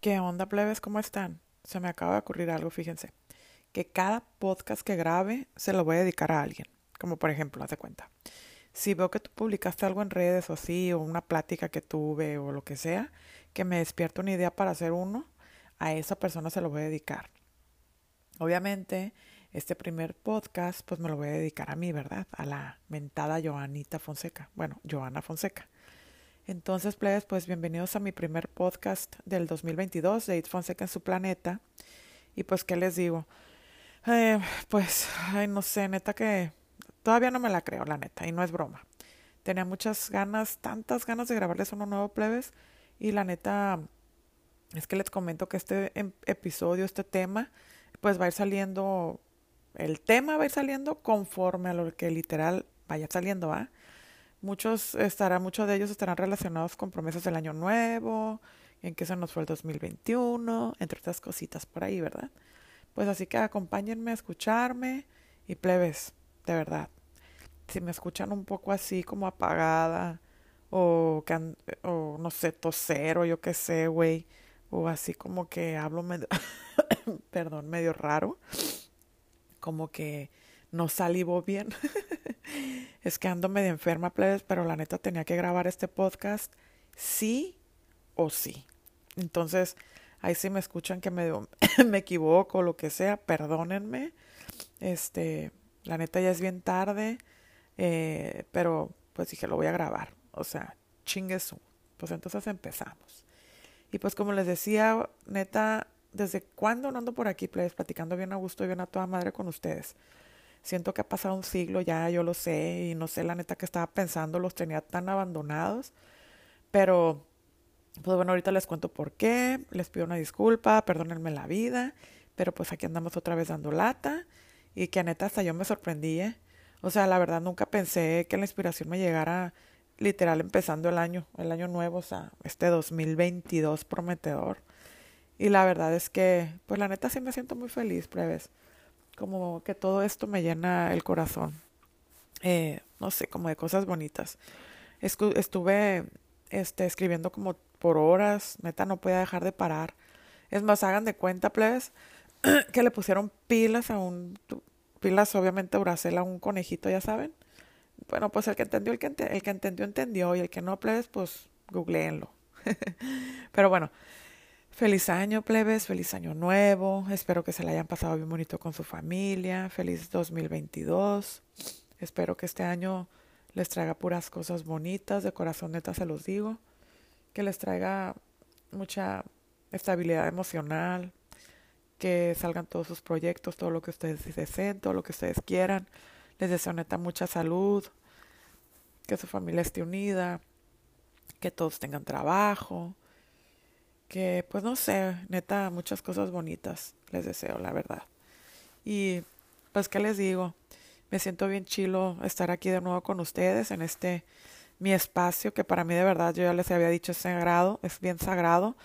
¿Qué onda, plebes? ¿Cómo están? Se me acaba de ocurrir algo, fíjense. Que cada podcast que grabe se lo voy a dedicar a alguien. Como por ejemplo, haz de cuenta. Si veo que tú publicaste algo en redes o así, o una plática que tuve o lo que sea, que me despierta una idea para hacer uno, a esa persona se lo voy a dedicar. Obviamente, este primer podcast, pues me lo voy a dedicar a mí, ¿verdad? A la mentada Joanita Fonseca. Bueno, Joana Fonseca. Entonces, plebes, pues bienvenidos a mi primer podcast del 2022 de It Fonseca en su planeta. Y pues, ¿qué les digo? Eh, pues, ay, no sé, neta que todavía no me la creo, la neta, y no es broma. Tenía muchas ganas, tantas ganas de grabarles uno nuevo, plebes, y la neta es que les comento que este em, episodio, este tema, pues va a ir saliendo, el tema va a ir saliendo conforme a lo que literal vaya saliendo, ¿ah? Muchos estarán, muchos de ellos estarán relacionados con promesas del año nuevo, en que se nos fue el 2021, entre otras cositas por ahí, ¿verdad? Pues así que acompáñenme a escucharme y plebes, de verdad. Si me escuchan un poco así como apagada o, o no sé, toser o yo qué sé, güey, o así como que hablo medio, perdón, medio raro, como que no salivo bien. es que ando medio enferma, plebes, pero la neta tenía que grabar este podcast sí o sí. Entonces, ahí sí me escuchan que me, me equivoco o lo que sea, perdónenme. Este, la neta ya es bien tarde, eh, pero pues dije, lo voy a grabar. O sea, chinguesu. Pues entonces empezamos. Y pues como les decía, neta, ¿desde cuándo no ando por aquí, plebes, platicando bien a gusto y bien a toda madre con ustedes? Siento que ha pasado un siglo ya, yo lo sé, y no sé la neta que estaba pensando, los tenía tan abandonados. Pero, pues bueno, ahorita les cuento por qué, les pido una disculpa, perdónenme la vida, pero pues aquí andamos otra vez dando lata, y que neta hasta yo me sorprendí, ¿eh? O sea, la verdad nunca pensé que la inspiración me llegara literal empezando el año, el año nuevo, o sea, este 2022 prometedor. Y la verdad es que, pues la neta sí me siento muy feliz, pruebes como que todo esto me llena el corazón. Eh, no sé, como de cosas bonitas. estuve este, escribiendo como por horas, neta no podía dejar de parar. Es más, hagan de cuenta, plebes, que le pusieron pilas a un, pilas obviamente Uracel a un conejito, ya saben. Bueno, pues el que entendió, el que, el que entendió, entendió, y el que no, plebes, pues googleenlo. Pero bueno, Feliz año, plebes, feliz año nuevo. Espero que se la hayan pasado bien bonito con su familia. Feliz 2022. Espero que este año les traiga puras cosas bonitas, de corazón neta se los digo. Que les traiga mucha estabilidad emocional, que salgan todos sus proyectos, todo lo que ustedes deseen, todo lo que ustedes quieran. Les deseo neta mucha salud, que su familia esté unida, que todos tengan trabajo, que pues no sé, neta, muchas cosas bonitas les deseo, la verdad. Y pues qué les digo, me siento bien chilo estar aquí de nuevo con ustedes en este mi espacio que para mí de verdad yo ya les había dicho es sagrado, es bien sagrado,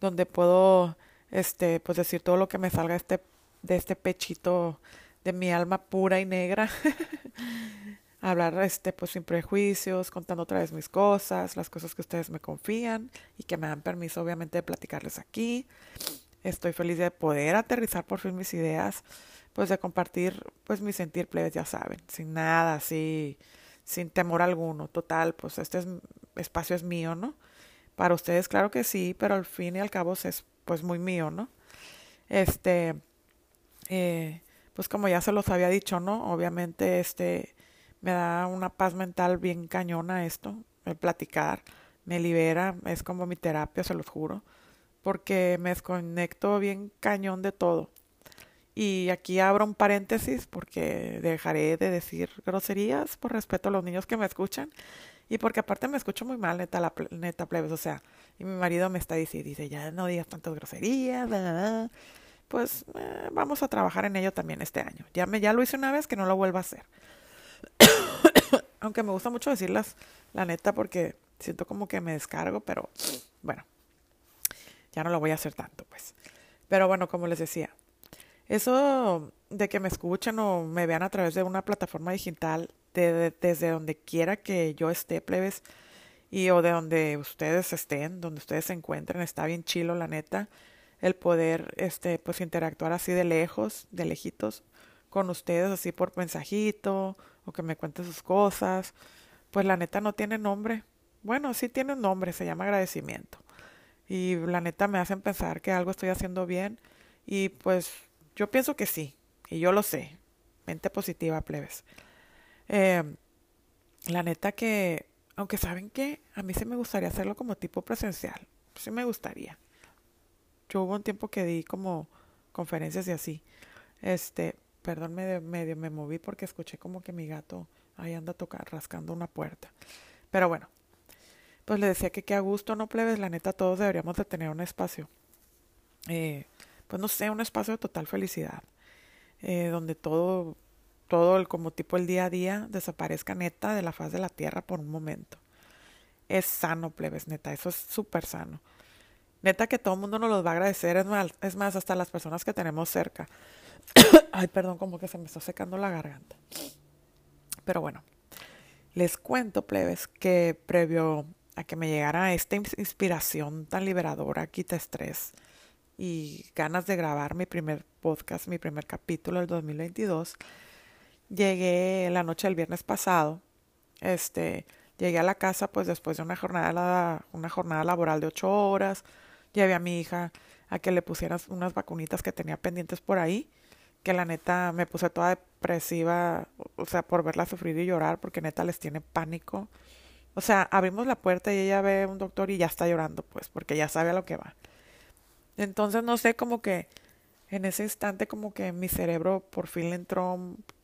donde puedo este pues decir todo lo que me salga este de este pechito de mi alma pura y negra. hablar este pues sin prejuicios, contando otra vez mis cosas, las cosas que ustedes me confían y que me dan permiso obviamente de platicarles aquí. Estoy feliz de poder aterrizar por fin mis ideas, pues de compartir pues mi sentir plebes, ya saben, sin nada, así, sin temor alguno. Total, pues este espacio es mío, ¿no? Para ustedes claro que sí, pero al fin y al cabo es pues muy mío, ¿no? Este eh, pues como ya se los había dicho, ¿no? Obviamente este me da una paz mental bien cañona esto, el platicar, me libera, es como mi terapia, se los juro, porque me desconecto bien cañón de todo. Y aquí abro un paréntesis porque dejaré de decir groserías por respeto a los niños que me escuchan y porque aparte me escucho muy mal, neta, la neta plebes, o sea, y mi marido me está diciendo, dice, ya no digas tantas groserías, pues eh, vamos a trabajar en ello también este año. Ya, me, ya lo hice una vez, que no lo vuelva a hacer. Aunque me gusta mucho decirlas, la neta, porque siento como que me descargo, pero bueno, ya no lo voy a hacer tanto, pues. Pero bueno, como les decía, eso de que me escuchen o me vean a través de una plataforma digital, desde donde quiera que yo esté, plebes, y o de donde ustedes estén, donde ustedes se encuentren, está bien chilo, la neta, el poder, este, pues interactuar así de lejos, de lejitos, con ustedes, así por mensajito, o que me cuenten sus cosas, pues la neta no tiene nombre. Bueno, sí tiene un nombre, se llama agradecimiento. Y la neta me hacen pensar que algo estoy haciendo bien, y pues yo pienso que sí, y yo lo sé. Mente positiva, plebes. Eh, la neta que, aunque saben que a mí sí me gustaría hacerlo como tipo presencial, sí me gustaría. Yo hubo un tiempo que di como conferencias y así. Este, perdón, medio, medio me moví porque escuché como que mi gato ahí anda tocar, rascando una puerta. Pero bueno, pues le decía que qué a gusto, no plebes, la neta todos deberíamos de tener un espacio. Eh, pues no sé, un espacio de total felicidad. Eh, donde todo todo el como tipo el día a día desaparezca neta de la faz de la tierra por un momento. Es sano, plebes, neta, eso es súper sano. Neta que todo el mundo nos los va a agradecer, es más, es más, hasta las personas que tenemos cerca. Ay, perdón, como que se me está secando la garganta. Pero bueno, les cuento, plebes, que previo a que me llegara esta inspiración tan liberadora, quita estrés y ganas de grabar mi primer podcast, mi primer capítulo del 2022, Llegué la noche del viernes pasado. Este, llegué a la casa pues después de una jornada, una jornada laboral de ocho horas. Llevé a mi hija a que le pusieran unas vacunitas que tenía pendientes por ahí. Que la neta me puse toda depresiva, o sea, por verla sufrir y llorar, porque neta les tiene pánico. O sea, abrimos la puerta y ella ve a un doctor y ya está llorando, pues, porque ya sabe a lo que va. Entonces, no sé, como que en ese instante, como que mi cerebro por fin le entró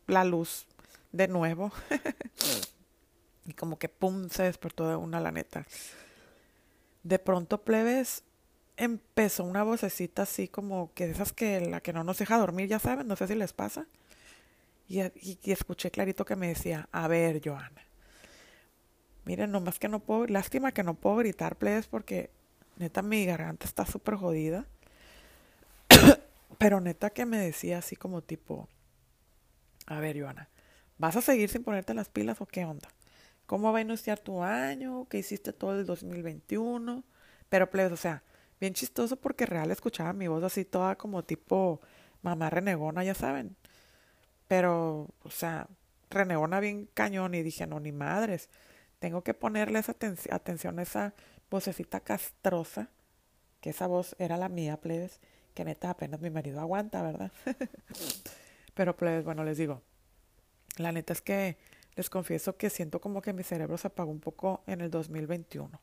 la luz de nuevo. y como que pum, se despertó de una la neta. De pronto, plebes, empezó una vocecita así como que esas que la que no nos deja dormir, ya saben, no sé si les pasa. Y, y, escuché clarito que me decía, a ver, Joana. Miren, nomás que no puedo, lástima que no puedo gritar, plebes, porque neta mi garganta está súper jodida. Pero neta que me decía así como tipo, a ver, Joana, ¿vas a seguir sin ponerte las pilas o qué onda? ¿Cómo va a iniciar tu año? ¿Qué hiciste todo el 2021? Pero, pues, o sea, bien chistoso porque real escuchaba mi voz así toda como tipo mamá renegona, ya saben. Pero, o sea, renegona bien cañón y dije, no, ni madres. Tengo que ponerle esa atención a esa vocecita castrosa, que esa voz era la mía, plebes, que neta apenas mi marido aguanta, ¿verdad? Pero pues bueno, les digo, la neta es que les confieso que siento como que mi cerebro se apagó un poco en el 2021.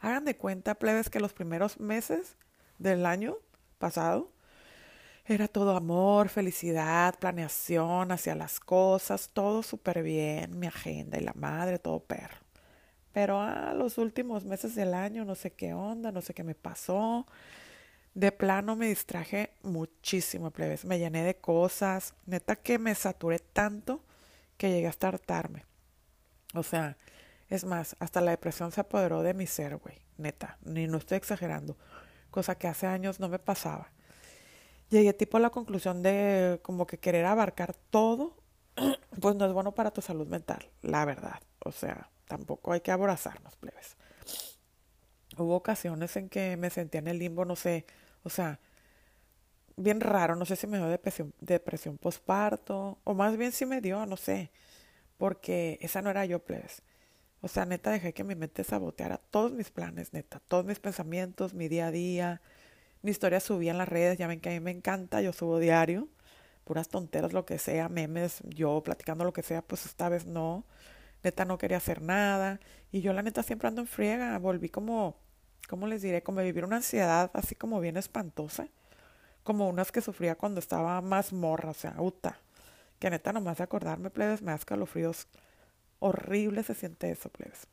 Hagan de cuenta, plebes, que los primeros meses del año pasado era todo amor, felicidad, planeación hacia las cosas, todo súper bien, mi agenda y la madre, todo perro. Pero a los últimos meses del año no sé qué onda, no sé qué me pasó. De plano me distraje muchísimo, plebes. Me llené de cosas. Neta que me saturé tanto que llegué hasta hartarme. O sea, es más, hasta la depresión se apoderó de mi ser, güey. Neta, ni no estoy exagerando. Cosa que hace años no me pasaba. Llegué tipo a la conclusión de como que querer abarcar todo, pues no es bueno para tu salud mental, la verdad. O sea, tampoco hay que abrazarnos, plebes. Hubo ocasiones en que me sentía en el limbo, no sé, o sea, bien raro, no sé si me dio depresión, depresión postparto, o más bien si me dio, no sé, porque esa no era yo, plebes. O sea, neta, dejé que mi mente saboteara todos mis planes, neta, todos mis pensamientos, mi día a día. Mi historia subía en las redes, ya ven que a mí me encanta, yo subo diario, puras tonteras, lo que sea, memes, yo platicando lo que sea, pues esta vez no. Neta, no quería hacer nada. Y yo, la neta, siempre ando en friega, volví como ¿cómo les diré? Como vivir una ansiedad así como bien espantosa, como unas que sufría cuando estaba más morra, o sea, uta, que neta nomás de acordarme, plebes, me da escalofríos horrible se siente eso, plebes.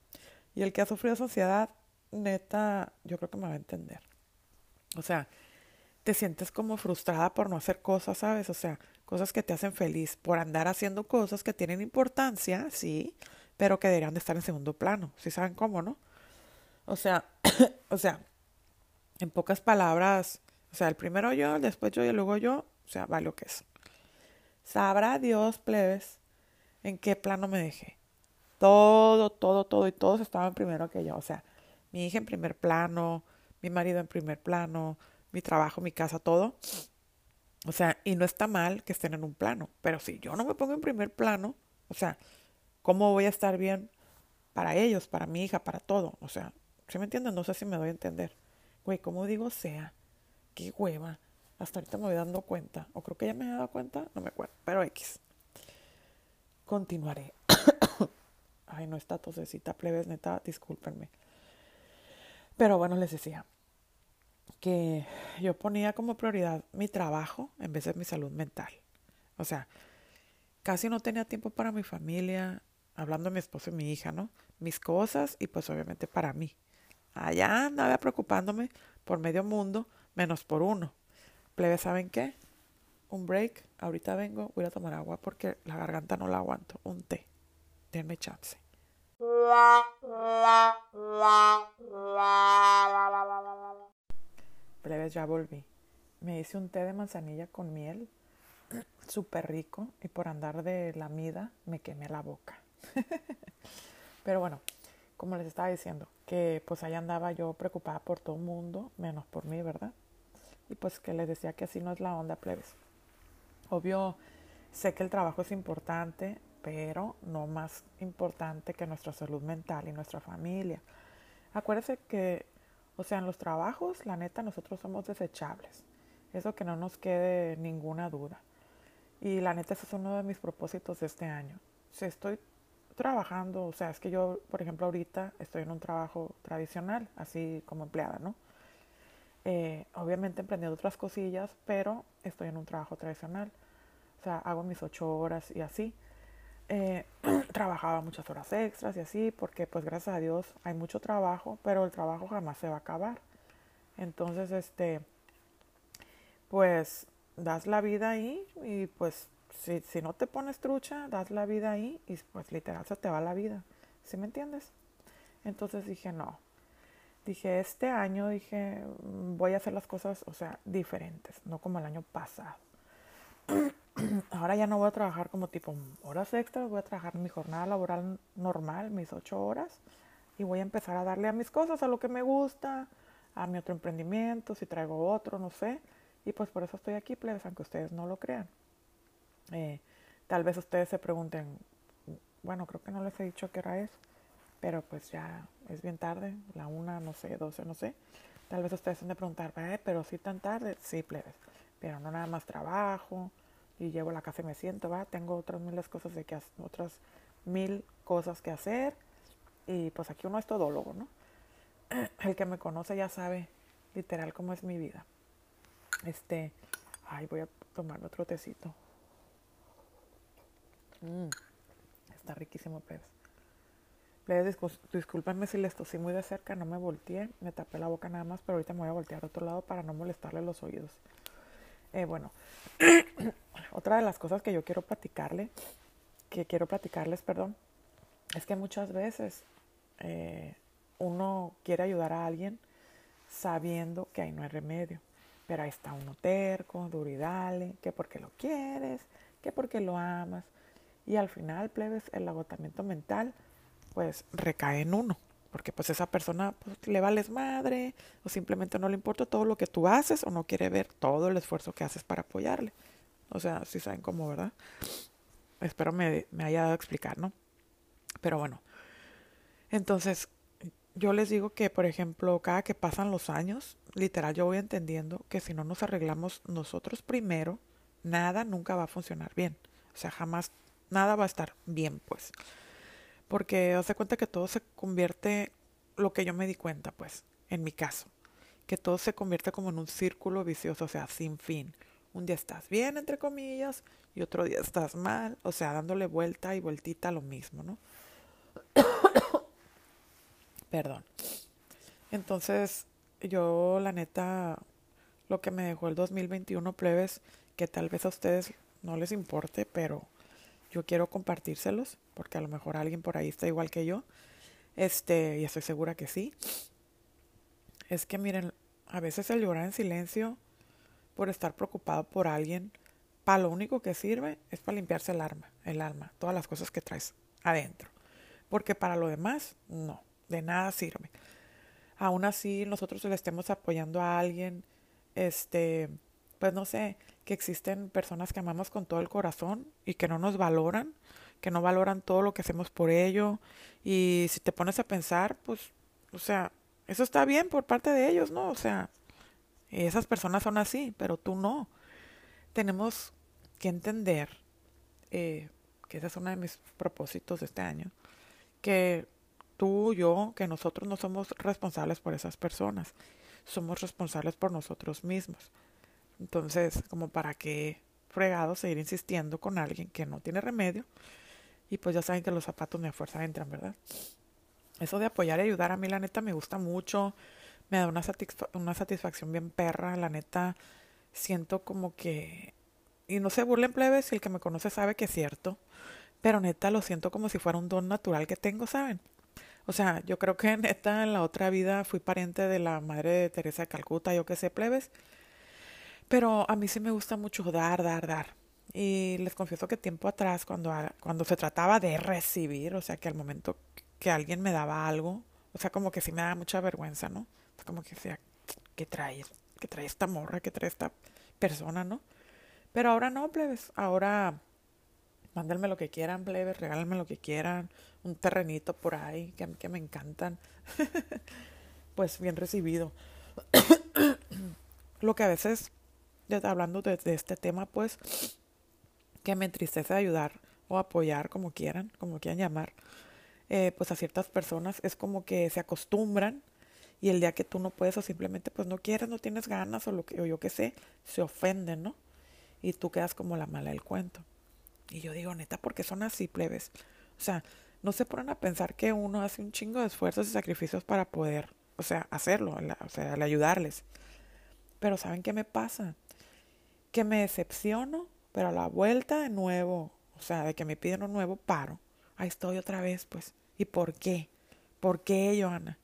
Y el que ha sufrido esa ansiedad, neta, yo creo que me va a entender. O sea, te sientes como frustrada por no hacer cosas, ¿sabes? O sea, cosas que te hacen feliz, por andar haciendo cosas que tienen importancia, sí, pero que deberían de estar en segundo plano. ¿Sí saben cómo, no? O sea, o sea, en pocas palabras, o sea, el primero yo, después yo y luego yo, o sea, vale lo que es. Sabrá Dios, plebes, en qué plano me dejé. Todo, todo, todo, y todos estaban primero que yo. O sea, mi hija en primer plano, mi marido en primer plano, mi trabajo, mi casa, todo. O sea, y no está mal que estén en un plano, pero si yo no me pongo en primer plano, o sea, ¿cómo voy a estar bien para ellos, para mi hija, para todo? O sea, ¿sí me entienden? No sé si me doy a entender. Güey, ¿cómo digo sea? Qué hueva. Hasta ahorita me voy dando cuenta. O creo que ya me he dado cuenta, no me acuerdo. Pero X. Continuaré. Ay, no está tosecita, plebes, neta, discúlpenme. Pero bueno, les decía que yo ponía como prioridad mi trabajo en vez de mi salud mental. O sea, casi no tenía tiempo para mi familia, hablando de mi esposo y mi hija, ¿no? Mis cosas y pues obviamente para mí. Allá andaba preocupándome por medio mundo, menos por uno. Plebe, ¿saben qué? Un break, ahorita vengo, voy a tomar agua porque la garganta no la aguanto. Un té. Denme chance. Plebes, ya volví. Me hice un té de manzanilla con miel, súper rico, y por andar de la mida me quemé la boca. Pero bueno, como les estaba diciendo, que pues ahí andaba yo preocupada por todo el mundo, menos por mí, ¿verdad? Y pues que les decía que así no es la onda, plebes. Obvio, sé que el trabajo es importante, pero no más importante que nuestra salud mental y nuestra familia. Acuérdense que, o sea, en los trabajos, la neta, nosotros somos desechables. Eso que no nos quede ninguna duda. Y la neta, ese es uno de mis propósitos de este año. Si estoy trabajando, o sea, es que yo, por ejemplo, ahorita estoy en un trabajo tradicional, así como empleada, ¿no? Eh, obviamente emprendiendo otras cosillas, pero estoy en un trabajo tradicional. O sea, hago mis ocho horas y así. Eh, trabajaba muchas horas extras y así, porque pues gracias a Dios hay mucho trabajo, pero el trabajo jamás se va a acabar. Entonces, este, pues das la vida ahí y pues si, si no te pones trucha, das la vida ahí y pues literal se te va la vida. ¿Sí me entiendes? Entonces dije, no. Dije, este año, dije, voy a hacer las cosas, o sea, diferentes, no como el año pasado. Ahora ya no voy a trabajar como tipo horas extras, voy a trabajar mi jornada laboral normal, mis ocho horas, y voy a empezar a darle a mis cosas, a lo que me gusta, a mi otro emprendimiento, si traigo otro, no sé. Y pues por eso estoy aquí, plebes, aunque ustedes no lo crean. Eh, tal vez ustedes se pregunten, bueno, creo que no les he dicho qué hora es, pero pues ya es bien tarde, la una, no sé, doce, no sé. Tal vez ustedes se han de preguntar, pero sí tan tarde, sí, plebes, pero no nada más trabajo y llevo la casa y me siento, va, tengo otras miles cosas de que otras mil cosas que hacer y pues aquí uno es todólogo, ¿no? El que me conoce ya sabe literal cómo es mi vida. Este, ay, voy a tomar otro tecito. Mm, está riquísimo, plebes. Plebes, discúlpenme si les tosí muy de cerca, no me volteé, me tapé la boca nada más, pero ahorita me voy a voltear a otro lado para no molestarle los oídos. Eh, bueno, otra de las cosas que yo quiero platicarle, que quiero platicarles, perdón, es que muchas veces eh, uno quiere ayudar a alguien sabiendo que ahí no hay remedio. Pero ahí está uno terco, duridale, que porque lo quieres, que porque lo amas. Y al final, plebes, el agotamiento mental, pues recae en uno, porque pues esa persona pues, le vales madre o simplemente no le importa todo lo que tú haces o no quiere ver todo el esfuerzo que haces para apoyarle. O sea, si saben cómo, ¿verdad? Espero me, me haya dado a explicar, ¿no? Pero bueno, entonces yo les digo que, por ejemplo, cada que pasan los años, literal yo voy entendiendo que si no nos arreglamos nosotros primero, nada nunca va a funcionar bien. O sea, jamás nada va a estar bien, pues. Porque hace cuenta que todo se convierte, lo que yo me di cuenta, pues, en mi caso, que todo se convierte como en un círculo vicioso, o sea, sin fin. Un día estás bien, entre comillas, y otro día estás mal, o sea, dándole vuelta y vueltita a lo mismo, ¿no? Perdón. Entonces, yo, la neta, lo que me dejó el 2021, plebes, que tal vez a ustedes no les importe, pero yo quiero compartírselos, porque a lo mejor alguien por ahí está igual que yo, este, y estoy segura que sí. Es que miren, a veces el llorar en silencio por estar preocupado por alguien, para lo único que sirve es para limpiarse el alma, el alma, todas las cosas que traes adentro. porque para lo demás, no, de nada sirve. Aún así, nosotros le estemos apoyando a alguien, este, pues no sé, que existen personas que amamos con todo el corazón y que no nos valoran, que no valoran todo lo que hacemos por ello. Y si te pones a pensar, pues, o sea, eso está bien por parte de ellos, ¿no? O sea, esas personas son así, pero tú no. Tenemos que entender, eh, que ese es uno de mis propósitos este año, que tú, yo, que nosotros no somos responsables por esas personas, somos responsables por nosotros mismos. Entonces, como para qué fregado seguir insistiendo con alguien que no tiene remedio. Y pues ya saben que los zapatos ni a fuerza entran, ¿verdad? Eso de apoyar y ayudar a mí, la neta, me gusta mucho. Me da una, una satisfacción bien perra. La neta, siento como que... Y no se burlen plebes, si el que me conoce sabe que es cierto. Pero neta, lo siento como si fuera un don natural que tengo, ¿saben? O sea, yo creo que neta en la otra vida fui pariente de la madre de Teresa de Calcuta, yo qué sé, plebes. Pero a mí sí me gusta mucho dar, dar, dar. Y les confieso que tiempo atrás, cuando, cuando se trataba de recibir, o sea, que al momento que alguien me daba algo, o sea, como que sí me daba mucha vergüenza, ¿no? Como que sea, ¿qué traes? ¿Qué trae esta morra? ¿Qué trae esta persona, no? Pero ahora no, plebes. Ahora mándenme lo que quieran, plebes, regálenme lo que quieran. Un terrenito por ahí que, que me encantan. pues bien recibido. lo que a veces hablando de, este tema, pues, que me entristece ayudar o apoyar, como quieran, como quieran llamar, eh, pues a ciertas personas es como que se acostumbran y el día que tú no puedes o simplemente pues no quieres, no tienes ganas o lo que o yo qué sé, se ofenden, ¿no? Y tú quedas como la mala del cuento. Y yo digo, neta, porque son así plebes. O sea, no se ponen a pensar que uno hace un chingo de esfuerzos y sacrificios para poder, o sea, hacerlo, o sea, al ayudarles. Pero ¿saben qué me pasa? que me decepciono, pero a la vuelta de nuevo, o sea, de que me piden un nuevo paro, ahí estoy otra vez, pues. ¿Y por qué? ¿Por qué, Joana?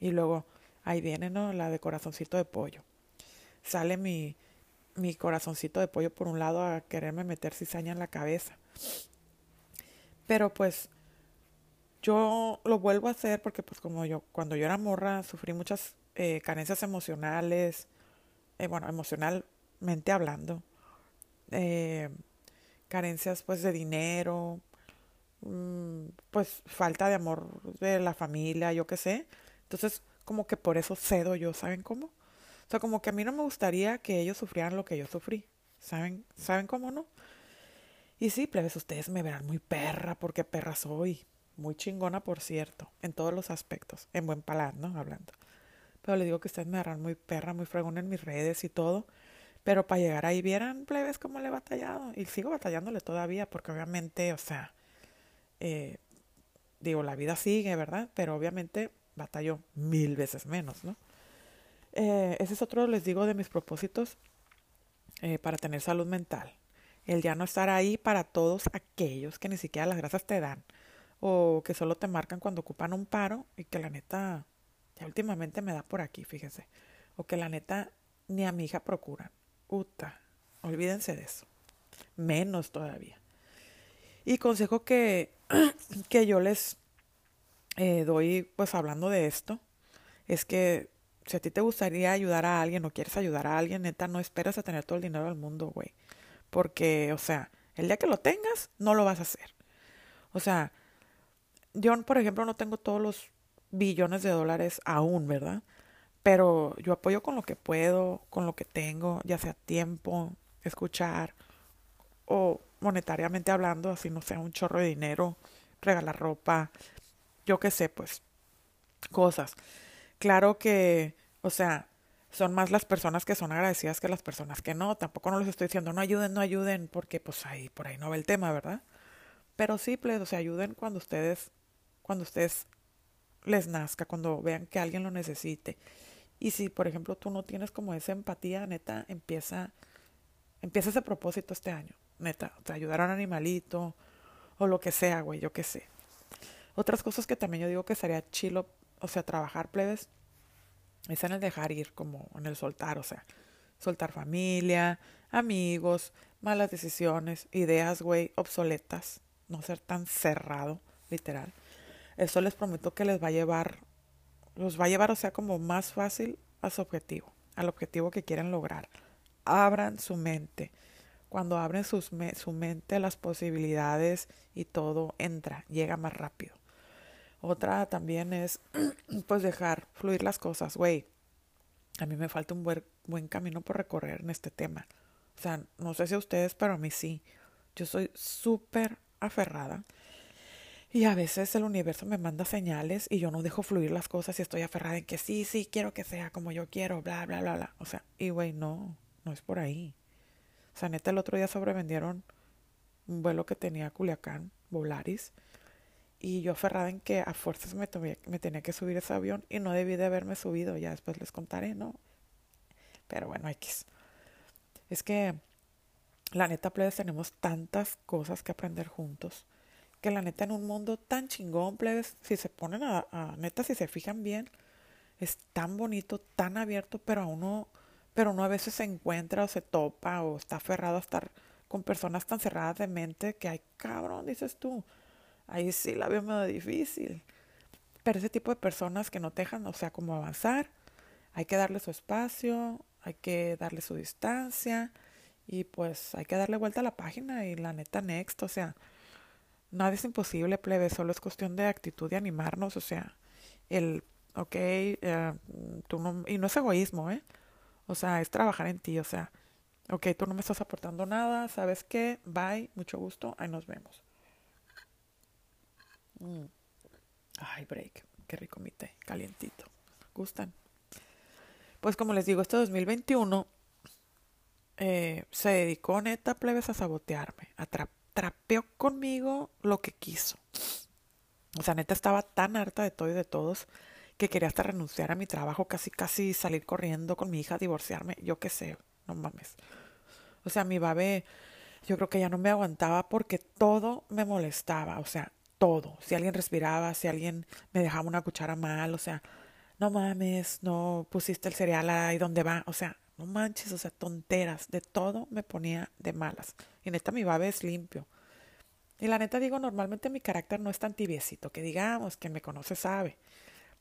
Y luego, ahí viene, ¿no? La de corazoncito de pollo. Sale mi, mi corazoncito de pollo por un lado a quererme meter cizaña en la cabeza. Pero pues yo lo vuelvo a hacer porque pues como yo cuando yo era morra sufrí muchas eh, carencias emocionales, eh, bueno, emocional mente hablando, eh, carencias pues de dinero, mm, pues falta de amor de la familia, yo qué sé. Entonces, como que por eso cedo yo, ¿saben cómo? O sea, como que a mí no me gustaría que ellos sufrieran lo que yo sufrí. ¿Saben? ¿Saben cómo no? Y sí, plebes, ustedes me verán muy perra, porque perra soy. Muy chingona, por cierto, en todos los aspectos, en buen palar, ¿no? Hablando. Pero les digo que ustedes me verán muy perra, muy fregón en mis redes y todo. Pero para llegar ahí, vieran, plebes, cómo le he batallado. Y sigo batallándole todavía, porque obviamente, o sea, eh, digo, la vida sigue, ¿verdad? Pero obviamente batallo mil veces menos, ¿no? Eh, ese es otro, les digo, de mis propósitos eh, para tener salud mental. El ya no estar ahí para todos aquellos que ni siquiera las grasas te dan o que solo te marcan cuando ocupan un paro y que la neta ya últimamente me da por aquí, fíjense, o que la neta ni a mi hija procuran. Puta, olvídense de eso. Menos todavía. Y consejo que, que yo les eh, doy, pues hablando de esto, es que si a ti te gustaría ayudar a alguien o quieres ayudar a alguien, neta, no esperes a tener todo el dinero del mundo, güey. Porque, o sea, el día que lo tengas, no lo vas a hacer. O sea, yo, por ejemplo, no tengo todos los billones de dólares aún, ¿verdad? Pero yo apoyo con lo que puedo, con lo que tengo, ya sea tiempo, escuchar o monetariamente hablando, así no sea un chorro de dinero, regalar ropa, yo qué sé, pues cosas. Claro que, o sea, son más las personas que son agradecidas que las personas que no. Tampoco no les estoy diciendo no ayuden, no ayuden, porque pues ahí por ahí no va el tema, ¿verdad? Pero sí, pues, o sea, ayuden cuando ustedes, cuando ustedes les nazca, cuando vean que alguien lo necesite. Y si, por ejemplo, tú no tienes como esa empatía, neta, empieza, empieza ese propósito este año, neta, o ayudar a un animalito o lo que sea, güey, yo qué sé. Otras cosas que también yo digo que sería chilo, o sea, trabajar plebes, es en el dejar ir, como en el soltar, o sea, soltar familia, amigos, malas decisiones, ideas, güey, obsoletas, no ser tan cerrado, literal. Eso les prometo que les va a llevar, los va a llevar, o sea, como más fácil a su objetivo, al objetivo que quieren lograr. Abran su mente. Cuando abren sus su mente, las posibilidades y todo entra, llega más rápido. Otra también es, pues, dejar fluir las cosas. Güey, a mí me falta un buen, buen camino por recorrer en este tema. O sea, no sé si a ustedes, pero a mí sí. Yo soy súper aferrada. Y a veces el universo me manda señales y yo no dejo fluir las cosas y estoy aferrada en que sí, sí, quiero que sea como yo quiero, bla, bla, bla, bla. O sea, y güey, no, no es por ahí. O sea, neta, el otro día sobrevendieron un vuelo que tenía Culiacán, Volaris, y yo aferrada en que a fuerzas me, tenía que subir ese avión y no debí de haberme subido, ya después les contaré, ¿no? Pero bueno, X. Es que la neta, plebes, tenemos tantas cosas que aprender juntos. Que la neta, en un mundo tan chingón, plebes, si se ponen a, neta, si se fijan bien, es tan bonito, tan abierto, pero a uno, pero uno a veces se encuentra o se topa o está aferrado a estar con personas tan cerradas de mente que hay cabrón, dices tú. Ahí sí la veo medio difícil. Pero ese tipo de personas que no te dejan, o sea, como avanzar, hay que darle su espacio, hay que darle su distancia y pues hay que darle vuelta a la página y la neta next, o sea, nada es imposible, plebe, solo es cuestión de actitud y animarnos, o sea, el, ok, eh, tú no, y no es egoísmo, ¿eh? O sea, es trabajar en ti, o sea, ok, tú no me estás aportando nada, ¿sabes qué? Bye, mucho gusto, ahí nos vemos. Mm. Ay, break, qué rico mi té, calientito. ¿Gustan? Pues como les digo, este 2021 eh, se dedicó neta plebes a sabotearme, a trapeó conmigo lo que quiso. O sea, neta estaba tan harta de todo y de todos que quería hasta renunciar a mi trabajo, casi casi salir corriendo con mi hija, divorciarme, yo qué sé, no mames. O sea, mi babe, yo creo que ya no me aguantaba porque todo me molestaba, o sea, todo. Si alguien respiraba, si alguien me dejaba una cuchara mal, o sea, no mames, no pusiste el cereal ahí donde va, o sea, no manches, o sea, tonteras, de todo me ponía de malas. Y neta, mi babe es limpio. Y la neta digo, normalmente mi carácter no es tan tibiecito, que digamos, que me conoce sabe.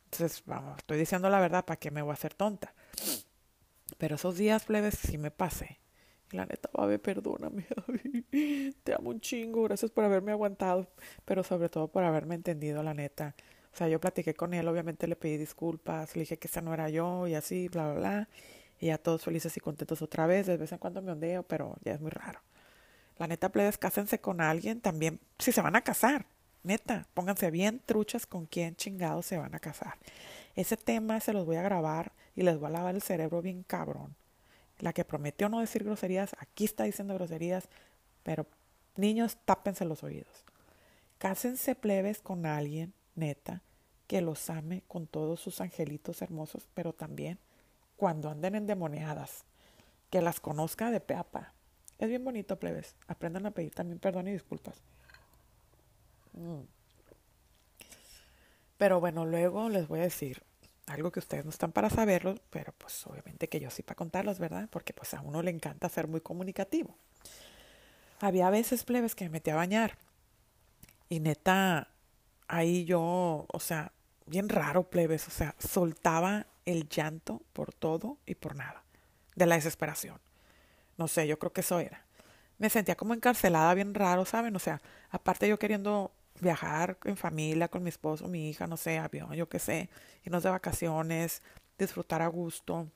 Entonces, vamos, estoy diciendo la verdad, ¿para qué me voy a hacer tonta? Pero esos días plebes sí me pasé. La neta, babe, perdóname, Te amo un chingo, gracias por haberme aguantado, pero sobre todo por haberme entendido, la neta. O sea, yo platiqué con él, obviamente le pedí disculpas, le dije que esa no era yo y así, bla, bla, bla. Y ya todos felices y contentos otra vez. De vez en cuando me ondeo, pero ya es muy raro. La neta, plebes, cásense con alguien también, si se van a casar. Neta, pónganse bien truchas con quién chingados se van a casar. Ese tema se los voy a grabar y les voy a lavar el cerebro bien cabrón. La que prometió no decir groserías, aquí está diciendo groserías, pero niños, tápense los oídos. Cásense plebes con alguien neta, que los ame con todos sus angelitos hermosos, pero también cuando anden endemoniadas, que las conozca de peapa. Es bien bonito, plebes. Aprendan a pedir también perdón y disculpas. Mm. Pero bueno, luego les voy a decir algo que ustedes no están para saberlo, pero pues obviamente que yo sí para contarlos, ¿verdad? Porque pues a uno le encanta ser muy comunicativo. Había veces, plebes, que me metí a bañar y neta ahí yo, o sea, bien raro, plebes, o sea, soltaba el llanto por todo y por nada, de la desesperación. No sé, yo creo que eso era. Me sentía como encarcelada, bien raro, ¿saben? O sea, aparte yo queriendo viajar en familia con mi esposo, mi hija, no sé, avión, yo qué sé, irnos de vacaciones, disfrutar a gusto,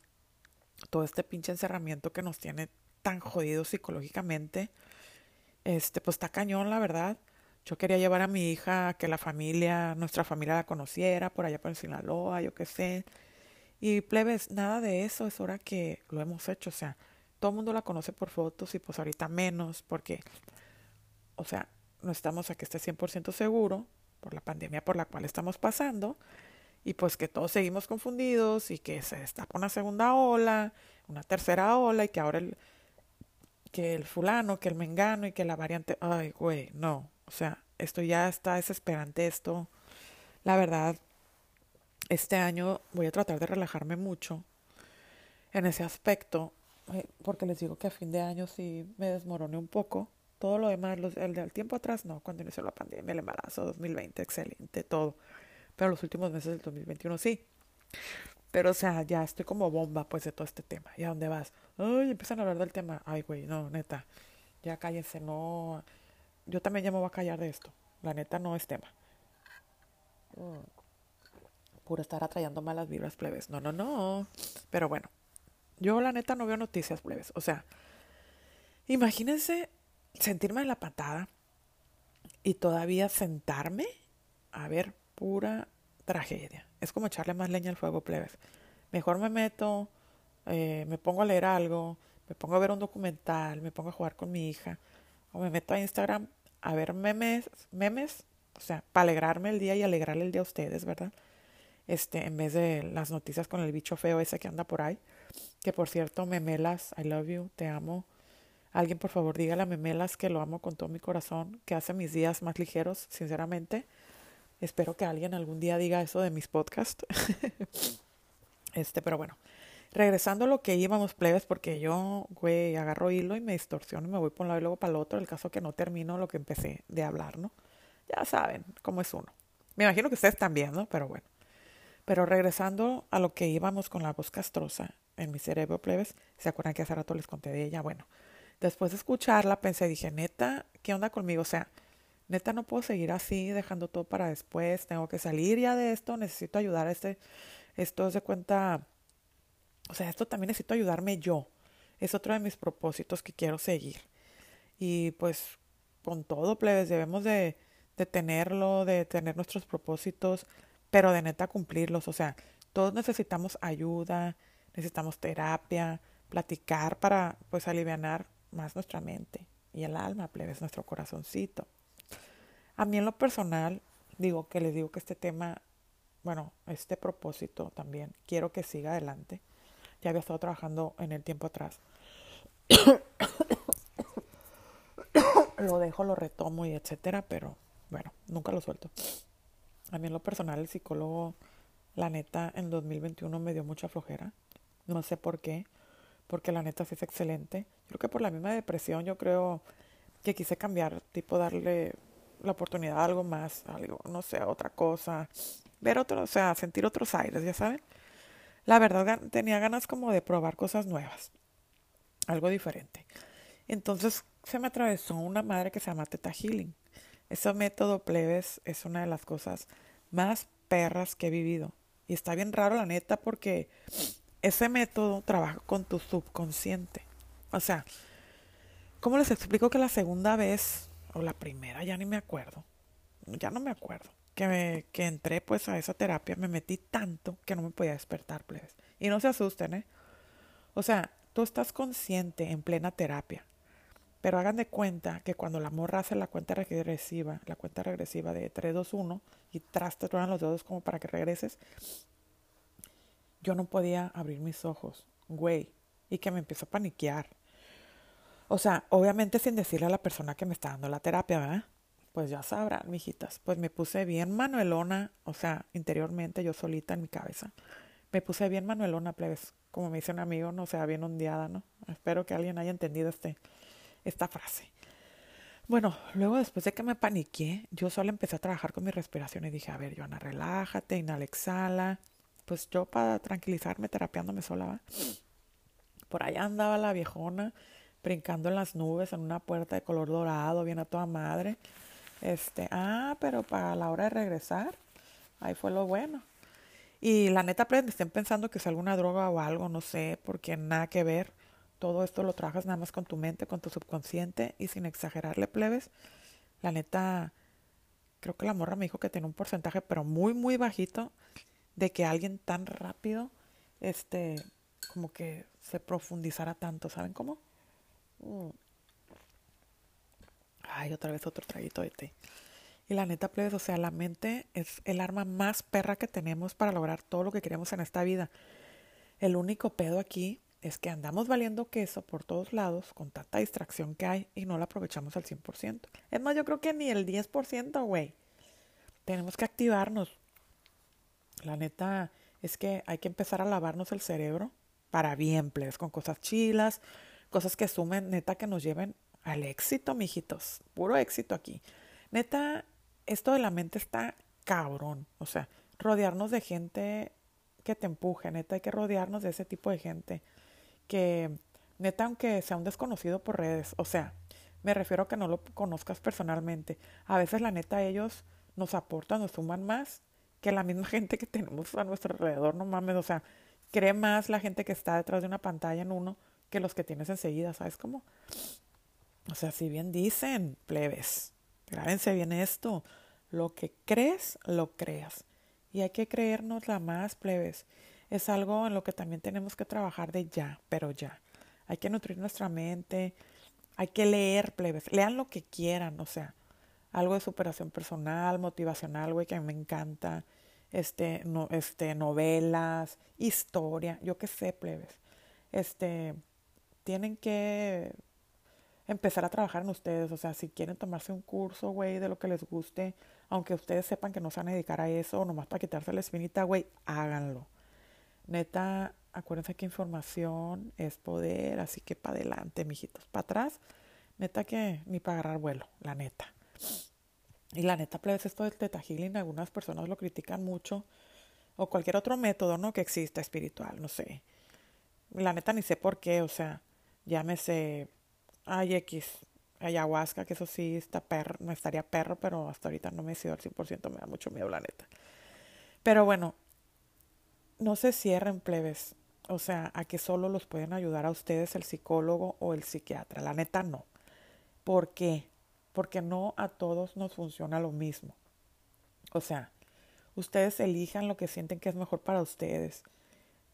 todo este pinche encerramiento que nos tiene tan jodidos psicológicamente, este, pues está cañón, la verdad. Yo quería llevar a mi hija a que la familia, nuestra familia la conociera, por allá por Sinaloa, yo qué sé. Y plebes, nada de eso, es hora que lo hemos hecho. O sea, todo el mundo la conoce por fotos y pues ahorita menos, porque, o sea, no estamos a que esté 100% seguro por la pandemia por la cual estamos pasando. Y pues que todos seguimos confundidos y que se destapa una segunda ola, una tercera ola y que ahora el, que el fulano, que el mengano y que la variante, ay, güey, no, o sea, esto ya está desesperante, esto, la verdad, este año voy a tratar de relajarme mucho en ese aspecto, eh, porque les digo que a fin de año sí me desmoroné un poco, Todo lo demás, el del tiempo atrás, no, cuando inició la pandemia, el embarazo, 2020, excelente, todo. Pero los últimos meses del 2021 sí. Pero, o sea, ya estoy como bomba, pues, de todo este tema. ¿Y a dónde vas? Ay, empiezan a hablar del tema. Ay, güey, no, neta. Ya cállense, no. Yo también ya me voy a callar de esto. La neta no es tema. Mm. Puro estar atrayendo malas vibras plebes. No, no, no. Pero bueno, yo la neta no veo noticias plebes. O sea, imagínense sentirme en la patada y todavía sentarme a ver pura tragedia. Es como echarle más leña al fuego, plebes. Mejor me meto, eh, me pongo a leer algo, me pongo a ver un documental, me pongo a jugar con mi hija, o me meto a Instagram a ver memes, memes, o sea, para alegrarme el día y alegrarle el día a ustedes, ¿verdad? Este, en vez de las noticias con el bicho feo ese que anda por ahí. Que por cierto, memelas, I love you, te amo. Alguien por favor dígale a memelas que lo amo con todo mi corazón, que hace mis días más ligeros, sinceramente. Espero que alguien algún día diga eso de mis podcasts. este, pero bueno. Regresando a lo que íbamos, plebes, porque yo, güey, agarro hilo y me distorsiono y me voy por un lado y luego para el otro, el caso que no termino lo que empecé de hablar, ¿no? Ya saben cómo es uno. Me imagino que ustedes también, ¿no? Pero bueno. Pero regresando a lo que íbamos con la voz castrosa en mi cerebro, plebes, ¿se acuerdan que hace rato les conté de ella? Bueno, después de escucharla pensé, dije, neta, ¿qué onda conmigo? O sea, neta no puedo seguir así, dejando todo para después, tengo que salir ya de esto, necesito ayudar a este, esto de cuenta o sea, esto también necesito ayudarme yo. Es otro de mis propósitos que quiero seguir. Y pues con todo, plebes, debemos de, de tenerlo, de tener nuestros propósitos, pero de neta cumplirlos. O sea, todos necesitamos ayuda, necesitamos terapia, platicar para pues aliviar más nuestra mente y el alma, plebes, nuestro corazoncito. A mí en lo personal, digo que les digo que este tema, bueno, este propósito también, quiero que siga adelante ya había estado trabajando en el tiempo atrás. lo dejo, lo retomo y etcétera, pero bueno, nunca lo suelto. A mí en lo personal el psicólogo, la neta, en 2021 me dio mucha flojera. No sé por qué, porque la neta sí es excelente. Creo que por la misma depresión yo creo que quise cambiar, tipo darle la oportunidad a algo más, algo, no sé, otra cosa, ver otro, o sea, sentir otros aires, ya saben la verdad tenía ganas como de probar cosas nuevas, algo diferente. Entonces se me atravesó una madre que se llama Teta Healing. Ese método plebes es una de las cosas más perras que he vivido. Y está bien raro la neta porque ese método trabaja con tu subconsciente. O sea, ¿cómo les explico que la segunda vez, o la primera, ya ni me acuerdo, ya no me acuerdo, que, que entré pues a esa terapia, me metí tanto que no me podía despertar, plebes. Y no se asusten, ¿eh? O sea, tú estás consciente en plena terapia, pero hagan de cuenta que cuando la morra hace la cuenta regresiva, la cuenta regresiva de 3, 2, 1, y tras te los dedos como para que regreses, yo no podía abrir mis ojos, güey, y que me empezó a paniquear. O sea, obviamente sin decirle a la persona que me está dando la terapia, ¿verdad? pues ya sabrán, mijitas. Pues me puse bien manuelona, o sea, interiormente yo solita en mi cabeza. Me puse bien manuelona, plebes, como me dice un amigo, no sea bien ondeada, ¿no? Espero que alguien haya entendido este, esta frase. Bueno, luego después de que me paniqué, yo solo empecé a trabajar con mi respiración y dije, a ver, Joana, relájate, inhala, exhala. Pues yo para tranquilizarme, terapiándome sola, ¿va? Por allá andaba la viejona, brincando en las nubes en una puerta de color dorado, bien a toda madre. Este, ah, pero para la hora de regresar, ahí fue lo bueno. Y la neta, pues, estén pensando que es alguna droga o algo, no sé, porque nada que ver. Todo esto lo trabajas nada más con tu mente, con tu subconsciente y sin exagerarle plebes. La neta, creo que la morra me dijo que tiene un porcentaje, pero muy, muy bajito, de que alguien tan rápido, este, como que se profundizara tanto, ¿saben cómo? Mm. Ay, otra vez otro traguito de té. Y la neta, plebes, o sea, la mente es el arma más perra que tenemos para lograr todo lo que queremos en esta vida. El único pedo aquí es que andamos valiendo queso por todos lados con tanta distracción que hay y no la aprovechamos al 100%. Es más, yo creo que ni el 10%, güey. Tenemos que activarnos. La neta es que hay que empezar a lavarnos el cerebro para bien, plebes, con cosas chilas, cosas que sumen, neta, que nos lleven al éxito, mijitos. Puro éxito aquí. Neta, esto de la mente está cabrón. O sea, rodearnos de gente que te empuje, neta, hay que rodearnos de ese tipo de gente que, neta, aunque sea un desconocido por redes, o sea, me refiero a que no lo conozcas personalmente. A veces, la neta, ellos nos aportan, nos suman más que la misma gente que tenemos a nuestro alrededor, no mames, o sea, cree más la gente que está detrás de una pantalla en uno que los que tienes enseguida, ¿sabes cómo? O sea, si bien dicen, plebes, grábense bien esto, lo que crees, lo creas. Y hay que creernos la más, plebes. Es algo en lo que también tenemos que trabajar de ya, pero ya. Hay que nutrir nuestra mente, hay que leer, plebes. Lean lo que quieran, o sea, algo de superación personal, motivacional, güey, que me encanta. Este, no, este, novelas, historia, yo qué sé, plebes. Este, tienen que empezar a trabajar en ustedes. O sea, si quieren tomarse un curso, güey, de lo que les guste, aunque ustedes sepan que no se van a dedicar a eso, nomás para quitarse la espinita, güey, háganlo. Neta, acuérdense que información es poder, así que para adelante, mijitos. Para atrás, neta que ni para agarrar vuelo, la neta. Y la neta, plebes, esto del teta healing, algunas personas lo critican mucho. O cualquier otro método, ¿no? Que exista espiritual, no sé. La neta ni sé por qué, o sea, llámese Ay, X, ayahuasca, que eso sí está perro, no estaría perro, pero hasta ahorita no me he sido al 100%, me da mucho miedo, la neta. Pero bueno, no se cierren plebes, o sea, a que solo los pueden ayudar a ustedes el psicólogo o el psiquiatra, la neta no. ¿Por qué? Porque no a todos nos funciona lo mismo. O sea, ustedes elijan lo que sienten que es mejor para ustedes.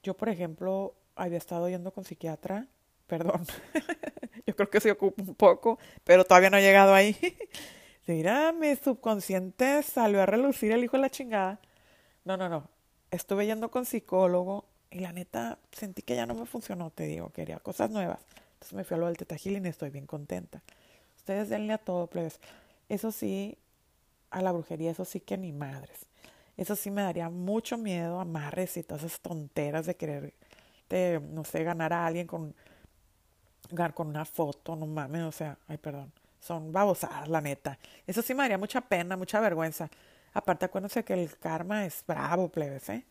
Yo, por ejemplo, había estado yendo con psiquiatra, perdón, Yo creo que se ocupa un poco, pero todavía no ha llegado ahí. Mira, mi subconsciente salió a relucir el hijo de la chingada. No, no, no. Estuve yendo con psicólogo y la neta sentí que ya no me funcionó, te digo, quería cosas nuevas. Entonces me fui a lo del Teta y estoy bien contenta. Ustedes denle a todo, plebes. Eso sí, a la brujería, eso sí que ni madres. Eso sí me daría mucho miedo, amarres y todas esas tonteras de querer, de, no sé, ganar a alguien con con una foto, no mames, o sea, ay, perdón, son babosadas, la neta. Eso sí me daría mucha pena, mucha vergüenza. Aparte, acuérdense que el karma es bravo, plebes, ¿eh?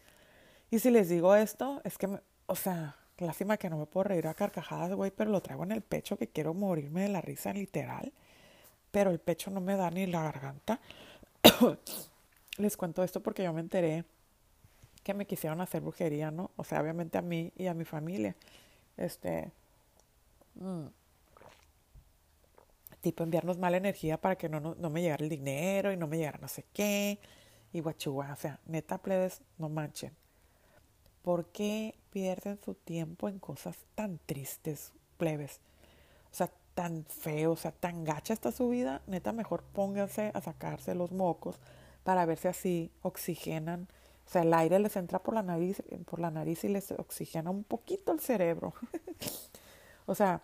Y si les digo esto, es que, o sea, lástima que no me puedo reír a carcajadas, güey, pero lo traigo en el pecho que quiero morirme de la risa literal. Pero el pecho no me da ni la garganta. les cuento esto porque yo me enteré que me quisieron hacer brujería, ¿no? O sea, obviamente a mí y a mi familia. Este, Mm. Tipo enviarnos mala energía para que no, no, me llegara el dinero y no me llegara no sé qué. Y guachua, o sea, neta plebes, no manchen. ¿Por qué pierden su tiempo en cosas tan tristes, plebes? O sea, tan feo, o sea, tan gacha está su vida. Neta, mejor pónganse a sacarse los mocos para ver si así oxigenan. O sea, el aire les entra por la nariz, por la nariz y les oxigena un poquito el cerebro. O sea,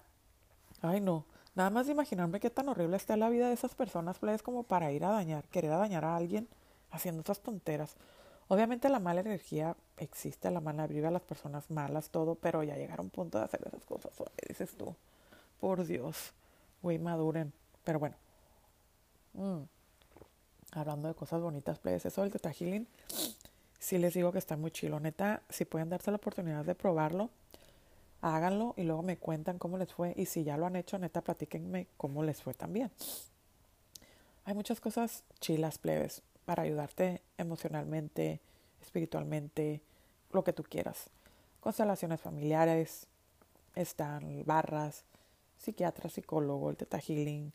ay no, nada más de imaginarme qué tan horrible está la vida de esas personas, pues como para ir a dañar, querer dañar a alguien haciendo esas tonteras. Obviamente la mala energía existe, la mala vibra, las personas malas, todo, pero ya llegar a un punto de hacer esas cosas, dices tú, por Dios, güey, maduren. Pero bueno, mm, hablando de cosas bonitas, pues eso del Teta Healing, sí les digo que está muy chilo. Neta, si pueden darse la oportunidad de probarlo, háganlo y luego me cuentan cómo les fue. Y si ya lo han hecho, neta, platíquenme cómo les fue también. Hay muchas cosas chilas, plebes, para ayudarte emocionalmente, espiritualmente, lo que tú quieras. Constelaciones familiares, están barras, psiquiatra, psicólogo, el teta healing,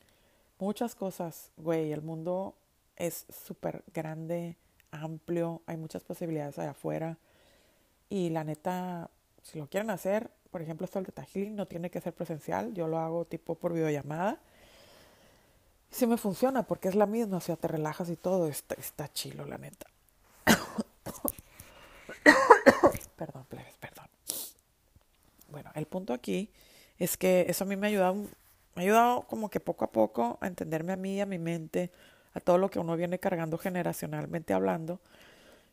muchas cosas, güey. El mundo es súper grande, amplio, hay muchas posibilidades allá afuera. Y la neta, si lo quieren hacer, por ejemplo, esto del Teta Healing no tiene que ser presencial, yo lo hago tipo por videollamada. Y sí me funciona porque es la misma, o sea, te relajas y todo, está, está chilo, la neta. perdón, plebes, perdón. Bueno, el punto aquí es que eso a mí me ha ayudado, me ha ayudado como que poco a poco a entenderme a mí, a mi mente, a todo lo que uno viene cargando generacionalmente hablando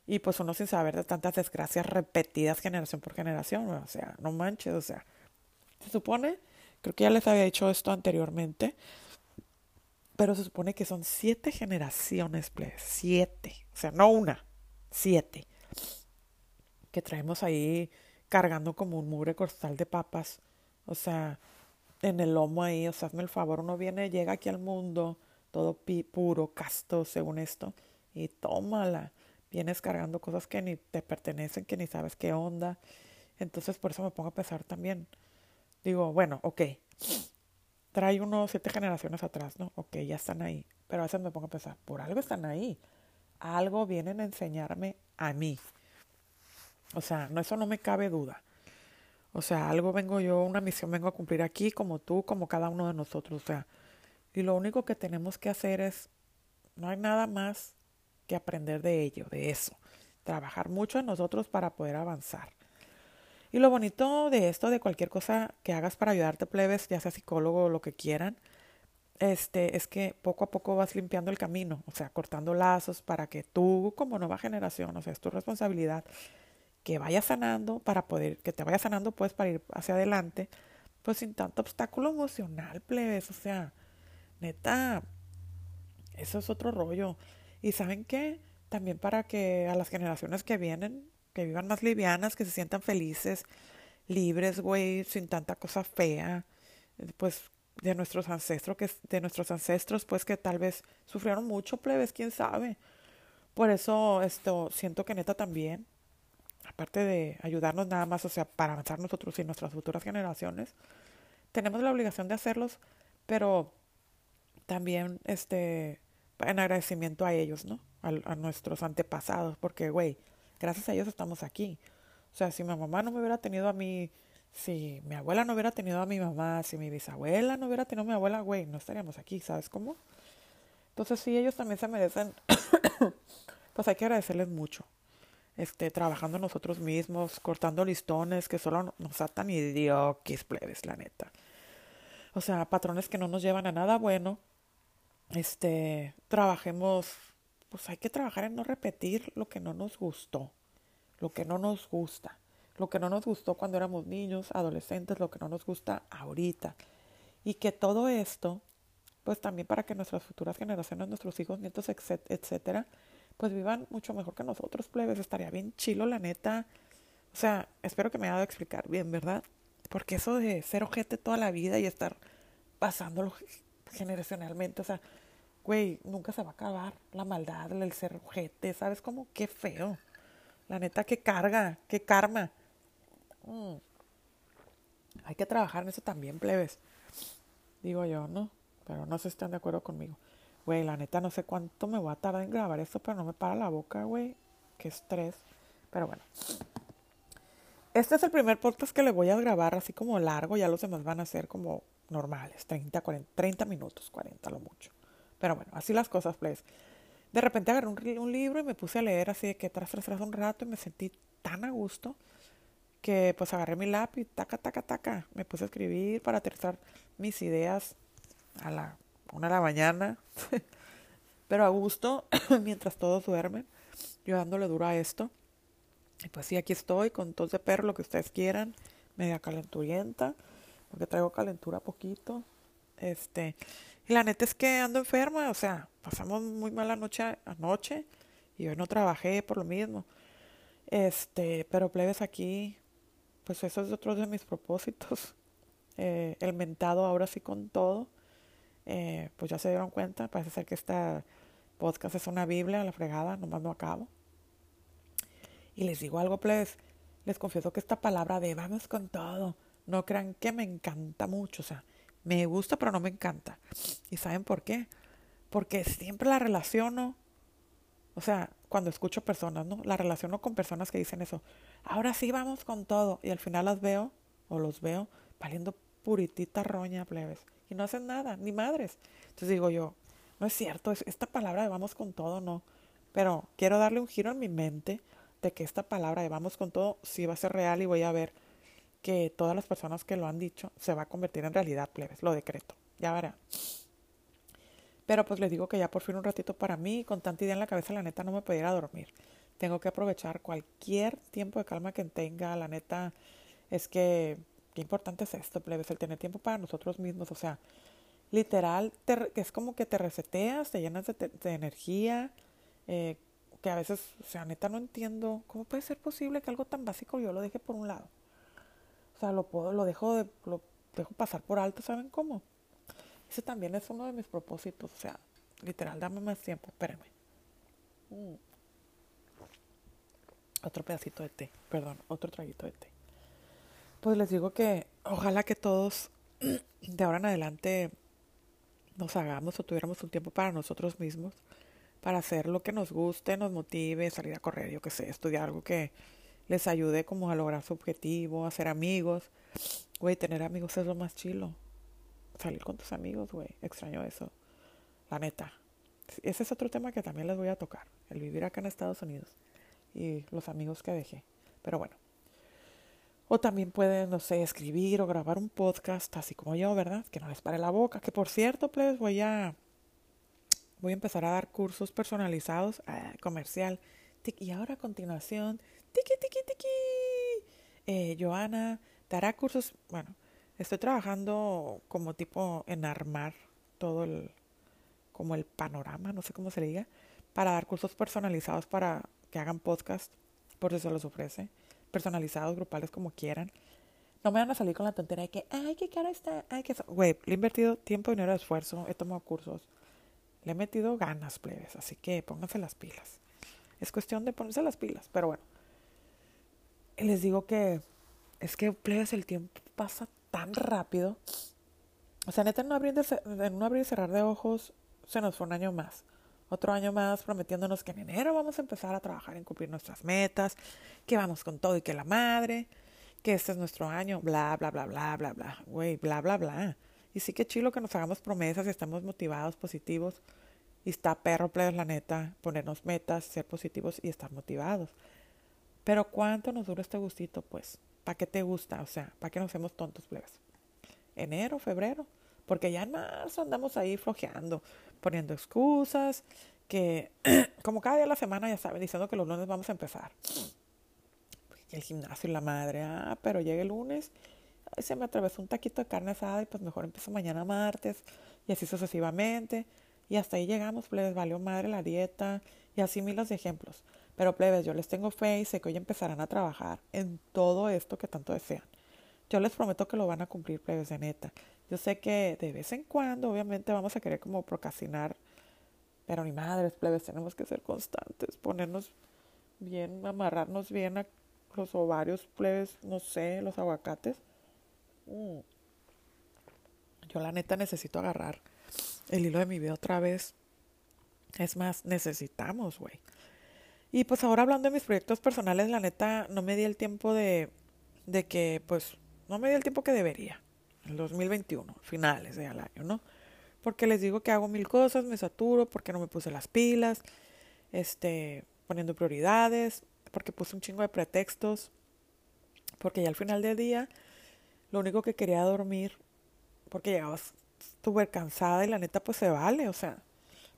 y pues uno sin saber de tantas desgracias repetidas generación por generación, o sea, no manches, o sea, se supone Creo que ya les había dicho esto anteriormente. Pero se supone que son siete generaciones, plebes. Siete. O sea, no una. Siete. Que traemos ahí cargando como un mugre costal de papas. O sea, en el lomo ahí. O sea, hazme el favor. Uno viene, llega aquí al mundo, todo puro, casto, según esto. Y tómala. Vienes cargando cosas que ni te pertenecen, que ni sabes qué onda. Entonces, por eso me pongo a pensar también digo, bueno, ok, trae unos siete generaciones atrás, ¿no? Ok, ya están ahí. Pero a veces me pongo a pensar, por algo están ahí. Algo vienen a enseñarme a mí. O sea, no, eso no me cabe duda. O sea, algo vengo yo, una misión vengo a cumplir aquí, como tú, como cada uno de nosotros. O sea, y lo único que tenemos que hacer es, no hay nada más que aprender de ello, de eso. Trabajar mucho en nosotros para poder avanzar. Y lo bonito de esto, de cualquier cosa que hagas para ayudarte, plebes, ya sea psicólogo o lo que quieran, este, es que poco a poco vas limpiando el camino, o sea, cortando lazos para que tú, como nueva generación, o sea, es tu responsabilidad, que vayas sanando para poder, que te vayas sanando, pues, para ir hacia adelante, pues sin tanto obstáculo emocional, plebes, o sea, neta, eso es otro rollo. Y saben qué, también para que a las generaciones que vienen, que vivan más livianas, que se sientan felices, libres, güey, sin tanta cosa fea, pues de nuestros ancestros, que de nuestros ancestros, pues que tal vez sufrieron mucho, plebes, quién sabe. Por eso esto siento que neta también, aparte de ayudarnos nada más, o sea, para avanzar nosotros y nuestras futuras generaciones, tenemos la obligación de hacerlos, pero también este en agradecimiento a ellos, ¿no? A, a nuestros antepasados, porque güey, gracias a ellos estamos aquí. O sea, si mi mamá no me hubiera tenido a mí, si mi abuela no hubiera tenido a mi mamá, si mi bisabuela no hubiera tenido a mi abuela, güey, no estaríamos aquí, ¿sabes cómo? Entonces, sí, ellos también se merecen, pues hay que agradecerles mucho. Este, trabajando nosotros mismos, cortando listones que solo nos atan idioquis, plebes, la neta. O sea, patrones que no nos llevan a nada bueno. Este, trabajemos pues hay que trabajar en no repetir lo que no nos gustó, lo que no nos gusta, lo que no nos gustó cuando éramos niños, adolescentes, lo que no nos gusta ahorita. Y que todo esto, pues también para que nuestras futuras generaciones, nuestros hijos, nietos, etcétera, pues vivan mucho mejor que nosotros, plebes. Estaría bien chilo, la neta. O sea, espero que me haya dado a explicar bien, ¿verdad? Porque eso de ser ojete toda la vida y estar pasándolo generacionalmente, o sea, güey, nunca se va a acabar la maldad, el ser ojete, ¿sabes cómo? Qué feo. La neta, qué carga, qué karma. Mm. Hay que trabajar en eso también, plebes. Digo yo, ¿no? Pero no si están de acuerdo conmigo. Güey, la neta, no sé cuánto me voy a tardar en grabar esto, pero no me para la boca, güey. Qué estrés. Pero bueno. Este es el primer podcast que le voy a grabar así como largo. Ya los demás van a ser como normales. 30, 40, 30 minutos, 40 lo mucho. Pero bueno, así las cosas, pues. De repente agarré un, libro y me puse a leer así de que tras, tras, tras un rato y me sentí tan a gusto que pues agarré mi lápiz, taca, taca, taca. Me puse a escribir para aterrizar mis ideas a la una de la mañana. Pero a gusto, mientras todos duermen, yo dándole duro a esto. Y pues sí, aquí estoy con tos de perro, lo que ustedes quieran, media calenturienta, porque traigo calentura poquito. Este, y la neta es que ando enferma, o sea, pasamos muy mala noche anoche y hoy no trabajé por lo mismo. Este, pero plebes aquí, pues eso es otro de mis propósitos. Eh, el mentado ahora sí con todo. Eh, pues ya se dieron cuenta, parece ser que esta podcast es una Biblia, la fregada, nomás no acabo. Y les digo algo, plebes, les confieso que esta palabra de vamos con todo, no crean que me encanta mucho, o sea, me gusta, pero no me encanta. ¿Y saben por qué? Porque siempre la relaciono, o sea, cuando escucho personas, ¿no? La relaciono con personas que dicen eso. Ahora sí vamos con todo. Y al final las veo, o los veo, valiendo puritita roña, plebes. Y no hacen nada, ni madres. Entonces digo yo, no es cierto, esta palabra de vamos con todo, no. Pero quiero darle un giro en mi mente de que esta palabra de vamos con todo sí va a ser real y voy a ver que todas las personas que lo han dicho se va a convertir en realidad, plebes, lo decreto, ya verá. Pero pues les digo que ya por fin un ratito para mí, con tanta idea en la cabeza, la neta no me pudiera dormir. Tengo que aprovechar cualquier tiempo de calma que tenga, la neta es que qué importante es esto, plebes, el tener tiempo para nosotros mismos, o sea, literal, que es como que te reseteas, te llenas de, energía, eh, que a veces, o sea, neta no entiendo cómo puede ser posible que algo tan básico yo lo deje por un lado. O sea, lo puedo, lo dejo de, lo dejo pasar por alto, ¿saben cómo? Ese también es uno de mis propósitos, o sea, literal, dame más tiempo, espérenme. Mm. Otro pedacito de té, perdón, otro traguito de té. Pues les digo que ojalá que todos de ahora en adelante nos hagamos o tuviéramos un tiempo para nosotros mismos, para hacer lo que nos guste, nos motive, salir a correr, yo qué sé, estudiar algo que les ayude como a lograr su objetivo, hacer amigos. Güey, tener amigos es lo más chilo. Salir con tus amigos, güey, extraño eso. La neta. Ese es otro tema que también les voy a tocar, el vivir acá en Estados Unidos y los amigos que dejé. Pero bueno. O también pueden, no sé, escribir o grabar un podcast, así como yo, ¿verdad? Que no les pare la boca. Que por cierto, pues voy a voy a empezar a dar cursos personalizados, ah, comercial. Y ahora a continuación, tiki, tiki, tiki. Eh, Joana dará cursos, bueno, estoy trabajando como tipo en armar todo el, como el panorama, no sé cómo se diga, para dar cursos personalizados para que hagan podcast, por si se los ofrece personalizados, grupales, como quieran. No me van a salir con la tontería de que, ay, qué cara está, ay, que... Güey, le he invertido tiempo, dinero, esfuerzo, he tomado cursos, le he metido ganas, plebes, así que pónganse las pilas. Es cuestión de ponerse las pilas, pero bueno. Les digo que es que, plebes, el tiempo pasa tan rápido. O sea, neta, en un abrir, en un abrir y cerrar de ojos, se nos fue un año más otro año más prometiéndonos que en enero vamos a empezar a trabajar en cumplir nuestras metas, que vamos con todo y que la madre, que este es nuestro año, bla, bla, bla, bla, bla, bla, güey, bla, bla, bla. Y sí que chilo que nos hagamos promesas y estamos motivados, positivos. Y está perro, plebes, la neta, ponernos metas, ser positivos y estar motivados. Pero ¿cuánto nos dura este gustito, pues? ¿Para qué te gusta? O sea, ¿para qué nos hacemos tontos, plebes? Enero, febrero. Porque ya en marzo andamos ahí flojeando, poniendo excusas, que como cada día de la semana ya saben, diciendo que los lunes vamos a empezar. Y el gimnasio y la madre, ah, pero llega el lunes, ay, se me atravesó un taquito de carne asada y pues mejor empiezo mañana martes y así sucesivamente. Y hasta ahí llegamos, plebes, valió madre la dieta y así miles de ejemplos. Pero plebes, yo les tengo fe y sé que hoy empezarán a trabajar en todo esto que tanto desean. Yo les prometo que lo van a cumplir, plebes, de neta. Yo sé que de vez en cuando, obviamente, vamos a querer como procrastinar, pero ni madres, plebes, tenemos que ser constantes, ponernos bien, amarrarnos bien a los ovarios, plebes, no sé, los aguacates. Mm. Yo la neta necesito agarrar el hilo de mi vida otra vez. Es más, necesitamos, güey. Y pues ahora hablando de mis proyectos personales, la neta no me di el tiempo de, de que, pues, no me di el tiempo que debería el 2021, finales del año, ¿no? Porque les digo que hago mil cosas, me saturo, porque no me puse las pilas, este, poniendo prioridades, porque puse un chingo de pretextos, porque ya al final del día lo único que quería dormir, porque llegaba súper cansada y la neta pues se vale, o sea,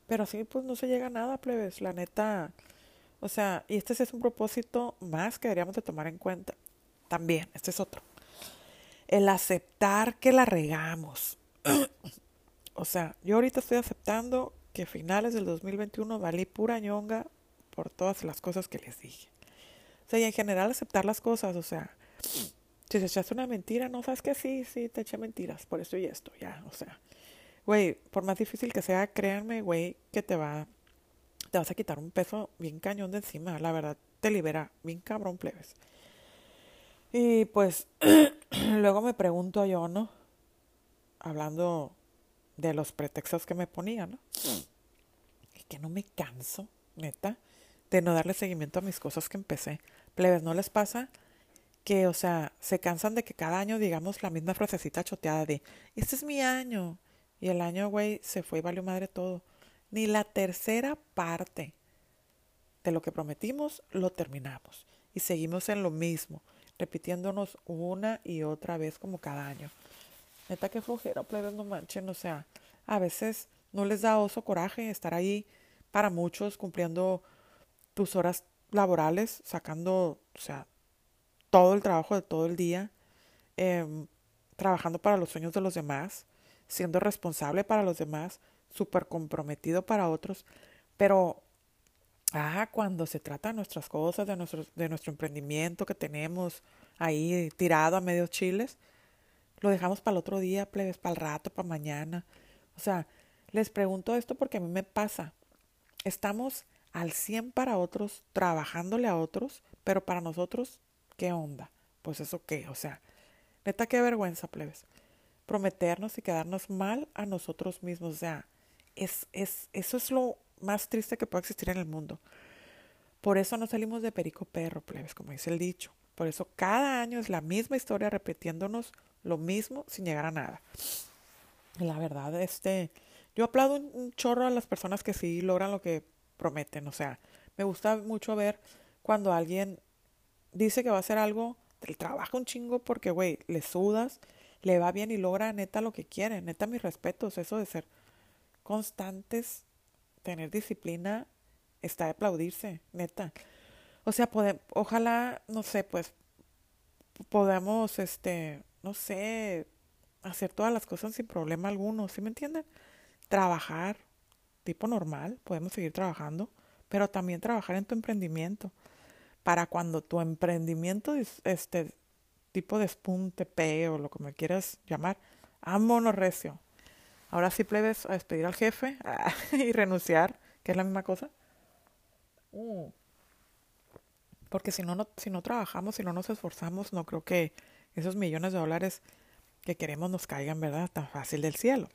pero así pues no se llega a nada, plebes, la neta, o sea, y este es un propósito más que deberíamos de tomar en cuenta. También, este es otro el aceptar que la regamos. o sea, yo ahorita estoy aceptando que finales del 2021 valí pura ñonga por todas las cosas que les dije. O sea, y en general aceptar las cosas, o sea, si te echaste una mentira, no sabes que sí, sí, te eché mentiras, por esto y esto, ya, o sea. Güey, por más difícil que sea, créanme, güey, que te va, te vas a quitar un peso bien cañón de encima, la verdad, te libera, bien cabrón, plebes. Y pues luego me pregunto yo, ¿no? Hablando de los pretextos que me ponía, ¿no? Y que no me canso, neta, de no darle seguimiento a mis cosas que empecé. Plebes, ¿no les pasa? Que, o sea, se cansan de que cada año digamos la misma frasecita choteada de, este es mi año. Y el año, güey, se fue y valió madre todo. Ni la tercera parte de lo que prometimos lo terminamos. Y seguimos en lo mismo repitiéndonos una y otra vez como cada año. Neta que flojera, plebes, no manchen, o sea, a veces no les da oso coraje estar ahí para muchos cumpliendo tus horas laborales, sacando, o sea, todo el trabajo de todo el día em, trabajando para los sueños de los demás, siendo responsable para los demás, súper comprometido para otros, pero ah, cuando se trata de nuestras cosas, de nuestro, de nuestro emprendimiento que tenemos ahí tirado a medios chiles, lo dejamos para el otro día, plebes, para el rato, para mañana. O sea, les pregunto esto porque a mí me pasa. Estamos al 100 para otros, trabajándole a otros, pero para nosotros, ¿qué onda? Pues eso qué, o sea, neta qué vergüenza, plebes. Prometernos y quedarnos mal a nosotros mismos, o sea, es, es, eso es lo más triste que puede existir en el mundo. Por eso no salimos de perico perro, plebes, como dice el dicho. Por eso cada año es la misma historia repitiéndonos lo mismo sin llegar a nada. La verdad, este, yo aplaudo un, chorro a las personas que sí logran lo que prometen. O sea, me gusta mucho ver cuando alguien dice que va a hacer algo, trabaja un chingo porque, güey, le sudas, le va bien y logra neta lo que quiere. Neta, mis respetos, eso de ser constantes, tener disciplina, está de aplaudirse, neta. O sea, ojalá, no sé, pues podamos, este, no sé, hacer todas las cosas sin problema alguno, ¿sí me entienden? Trabajar, tipo normal, podemos seguir trabajando, pero también trabajar en tu emprendimiento. Para cuando tu emprendimiento, este, tipo de spunte, P o lo que me quieras llamar, vámonos recio. Ahora sí plebes a despedir al jefe y renunciar, que es la misma cosa. Mm. Porque si no, no, si no trabajamos, si no nos esforzamos, no creo que esos millones de dólares que queremos nos caigan, ¿verdad? Tan fácil del cielo.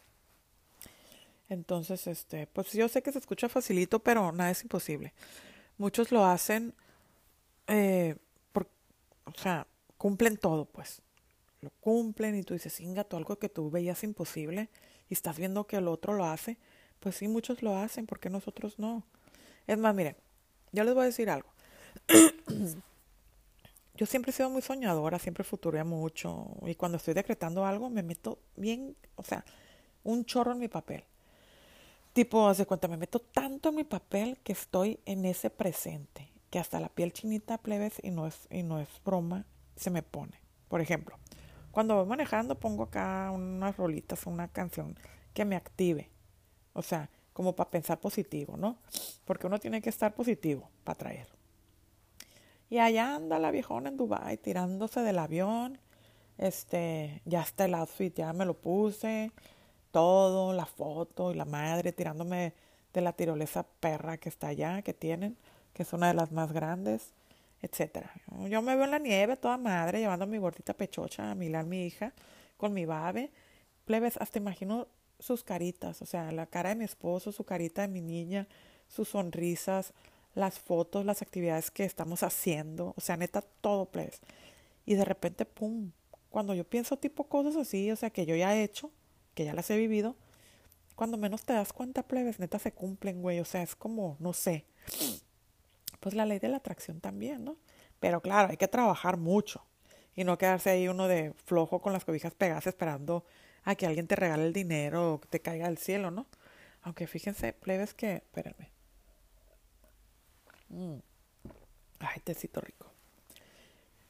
Entonces, este, pues yo sé que se escucha facilito, pero nada es imposible. Muchos lo hacen, eh, por, o sea, cumplen todo, pues. Lo cumplen y tú dices, ingato, algo que tú veías imposible y estás viendo que el otro lo hace. Pues sí, muchos lo hacen, ¿por qué nosotros no? Es más, miren, yo les voy a decir algo. yo siempre he sido muy soñadora, siempre futuré mucho y cuando estoy decretando algo me meto bien, o sea, un chorro en mi papel. Tipo, hace cuenta, me meto tanto en mi papel que estoy en ese presente, que hasta la piel chinita plebes y no es, y no es broma, se me pone. Por ejemplo, cuando voy manejando pongo acá unas rolitas, una canción que me active. O sea, como para pensar positivo, ¿no? Porque uno tiene que estar positivo para traer. Y allá anda la viejona en Dubai tirándose del avión. Este, ya está el outfit, ya me lo puse. Todo, la foto y la madre tirándome de la tirolesa perra que está allá, que tienen, que es una de las más grandes, etcétera. Yo me veo en la nieve toda madre, llevando mi gordita pechocha a Milán, mi hija, con mi babe. Plebes, hasta imagino sus caritas, o sea, la cara de mi esposo, su carita de mi niña, sus sonrisas, las fotos, las actividades que estamos haciendo, o sea, neta, todo, pues. Y de repente, pum, cuando yo pienso tipo cosas así, o sea, que yo ya he hecho, que ya las he vivido, cuando menos te das cuenta, plebes, neta se cumplen, güey, o sea, es como, no sé, pues la ley de la atracción también, ¿no? Pero claro, hay que trabajar mucho y no quedarse ahí uno de flojo con las cobijas pegadas esperando a que alguien te regale el dinero o que te caiga al cielo, ¿no? Aunque fíjense, plebes, que, espérenme, Mm. Ay, tecito rico.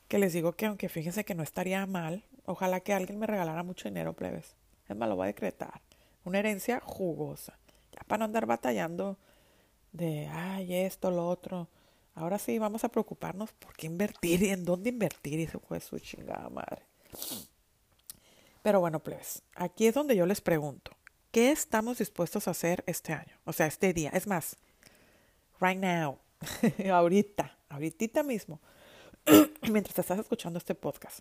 Que les digo que aunque fíjense que no estaría mal, ojalá que alguien me regalara mucho dinero, plebes. Es más, lo voy a decretar. Una herencia jugosa. Ya para no andar batallando de, ay, esto, lo otro. Ahora sí, vamos a preocuparnos por qué invertir y en dónde invertir. Y se fue su chingada madre. Pero bueno, plebes, aquí es donde yo les pregunto, ¿qué estamos dispuestos a hacer este año? O sea, este día. Es más, right now, ahorita, ahorita mismo, mientras estás escuchando este podcast,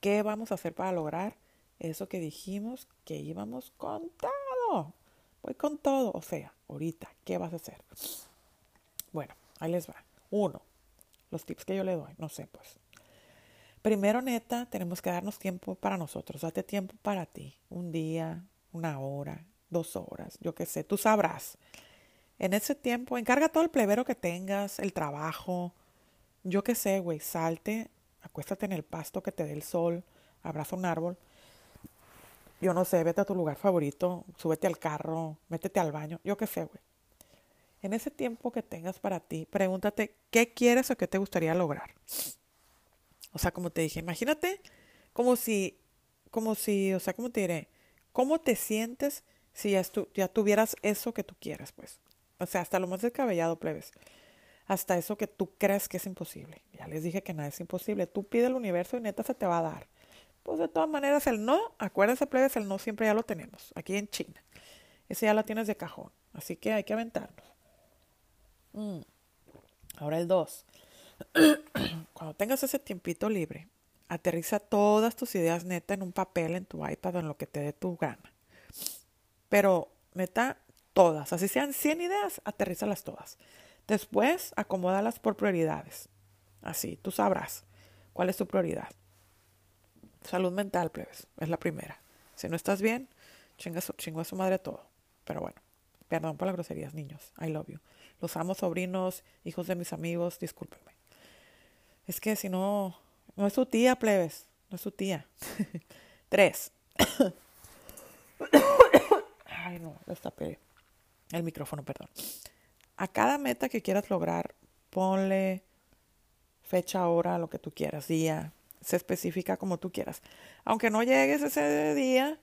¿qué vamos a hacer para lograr eso que dijimos que íbamos con todo? Voy con todo, o sea, ahorita, ¿qué vas a hacer? Bueno, ahí les va. Uno, los tips que yo le doy, no sé, pues. Primero, neta, tenemos que darnos tiempo para nosotros. Date tiempo para ti. Un día, una hora, dos horas, yo qué sé, tú sabrás. En ese tiempo, encarga todo el plebero que tengas, el trabajo. Yo qué sé, güey, salte, acuéstate en el pasto que te dé el sol, abraza un árbol. Yo no sé, vete a tu lugar favorito, súbete al carro, métete al baño, yo qué sé, güey. En ese tiempo que tengas para ti, pregúntate qué quieres o qué te gustaría lograr. O sea, como te dije, imagínate como si, como si, o sea, ¿cómo te diré? ¿Cómo te sientes si ya, tuvieras eso que tú quieres, pues? O sea, hasta lo más descabellado, plebes. Hasta eso que tú crees que es imposible. Ya les dije que nada es imposible. Tú pide el universo y neta se te va a dar. Pues de todas maneras, el no, acuérdense, plebes, el no siempre ya lo tenemos. Aquí en China. Ese ya lo tienes de cajón. Así que hay que aventarnos. Mm. Ahora el 2. Cuando tengas ese tiempito libre, aterriza todas tus ideas neta en un papel, en tu iPad o en lo que te dé tu gana. Pero neta, todas. Así sean 100 ideas, aterrízalas todas. Después, acomódalas por prioridades. Así, tú sabrás cuál es tu prioridad. Salud mental, plebes, es la primera. Si no estás bien, chinga su, chingo a su madre todo. Pero bueno, perdón por las groserías, niños. I love you. Los amo, sobrinos, hijos de mis amigos, discúlpenme. Es que si no, no es su tía, plebes. No es su tía. Tres. Ay, no, destapé el micrófono, perdón. A cada meta que quieras lograr, ponle fecha, hora, lo que tú quieras, día, se especifica como tú quieras. Aunque no llegues ese día,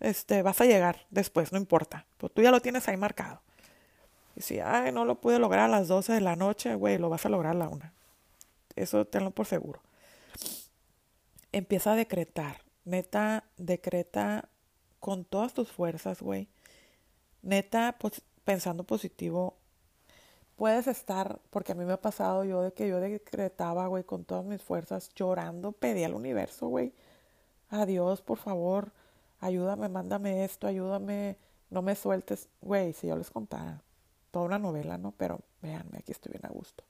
este, vas a llegar después, no importa. Pues tú ya lo tienes ahí marcado. Y si, ay, no lo pude lograr a las 12 de la noche, güey, lo vas a lograr a la una. Eso tenlo por seguro. Empieza a decretar. Neta, decreta con todas tus fuerzas, güey. Neta, pues, pensando positivo, puedes estar, porque a mí me ha pasado yo de que yo decretaba, güey, con todas mis fuerzas, llorando, pedí al universo, güey, adiós, por favor, ayúdame, mándame esto, ayúdame, no me sueltes, güey, si yo les contara toda una novela, ¿no? Pero véanme, aquí estoy bien a gusto.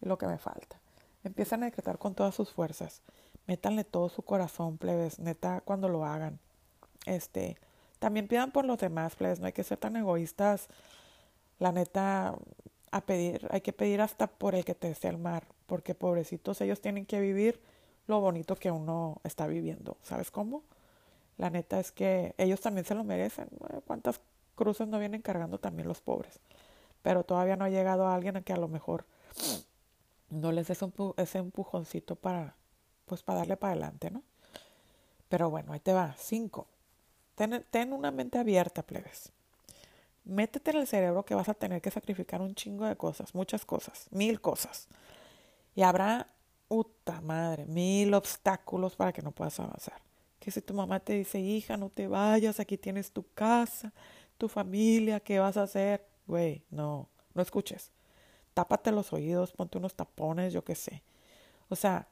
Y lo que me falta. Empiezan a decretar con todas sus fuerzas. Métanle todo su corazón, plebes, neta, cuando lo hagan. Este, también pidan por los demás, plebes, no hay que ser tan egoístas. La neta, a pedir, hay que pedir hasta por el que te desea el mar, porque pobrecitos ellos tienen que vivir lo bonito que uno está viviendo. ¿Sabes cómo? La neta es que ellos también se lo merecen. ¿Cuántas cruces no vienen cargando también los pobres? Pero todavía no ha llegado a alguien a que a lo mejor no les des ese empujoncito para, pues para darle para adelante, ¿no? Pero bueno, ahí te va. Cinco. Ten, ten una mente abierta, plebes métete en el cerebro que vas a tener que sacrificar un chingo de cosas, muchas cosas, mil cosas. Y habrá, puta madre, mil obstáculos para que no puedas avanzar. Que si tu mamá te dice, hija, no te vayas, aquí tienes tu casa, tu familia, ¿qué vas a hacer? Güey, no, no escuches. Tápate los oídos, ponte unos tapones, yo qué sé. O sea,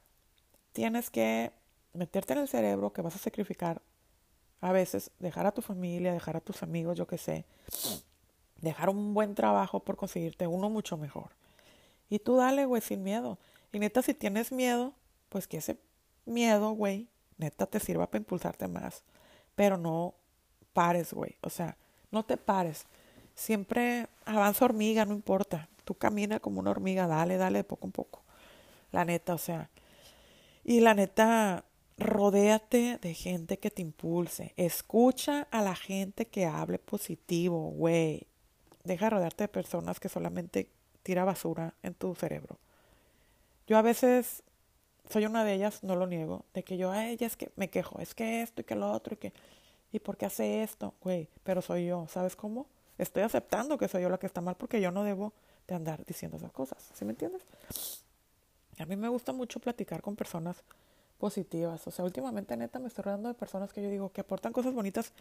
tienes que meterte en el cerebro que vas a sacrificar a veces dejar a tu familia, dejar a tus amigos, yo qué sé, dejar un buen trabajo por conseguirte uno mucho mejor. Y tú dale, güey, sin miedo. Y neta, si tienes miedo, pues que ese miedo, güey, neta te sirva para impulsarte más. Pero no pares, güey. O sea, no te pares. Siempre avanza hormiga, no importa. Tú camina como una hormiga, dale, dale, de poco en poco. La neta, o sea. Y la neta, rodéate de gente que te impulse. Escucha a la gente que hable positivo, güey. Deja de rodearte de personas que solamente tira basura en tu cerebro. Yo a veces soy una de ellas, no lo niego, de que yo a ella es que me quejo, es que esto y que lo otro y que ¿y por qué hace esto? Güey, pero soy yo, ¿sabes cómo? Estoy aceptando que soy yo la que está mal porque yo no debo de andar diciendo esas cosas, ¿sí me entiendes? A mí me gusta mucho platicar con personas positivas. O sea, últimamente neta me estoy rodeando de personas que yo digo que aportan cosas bonitas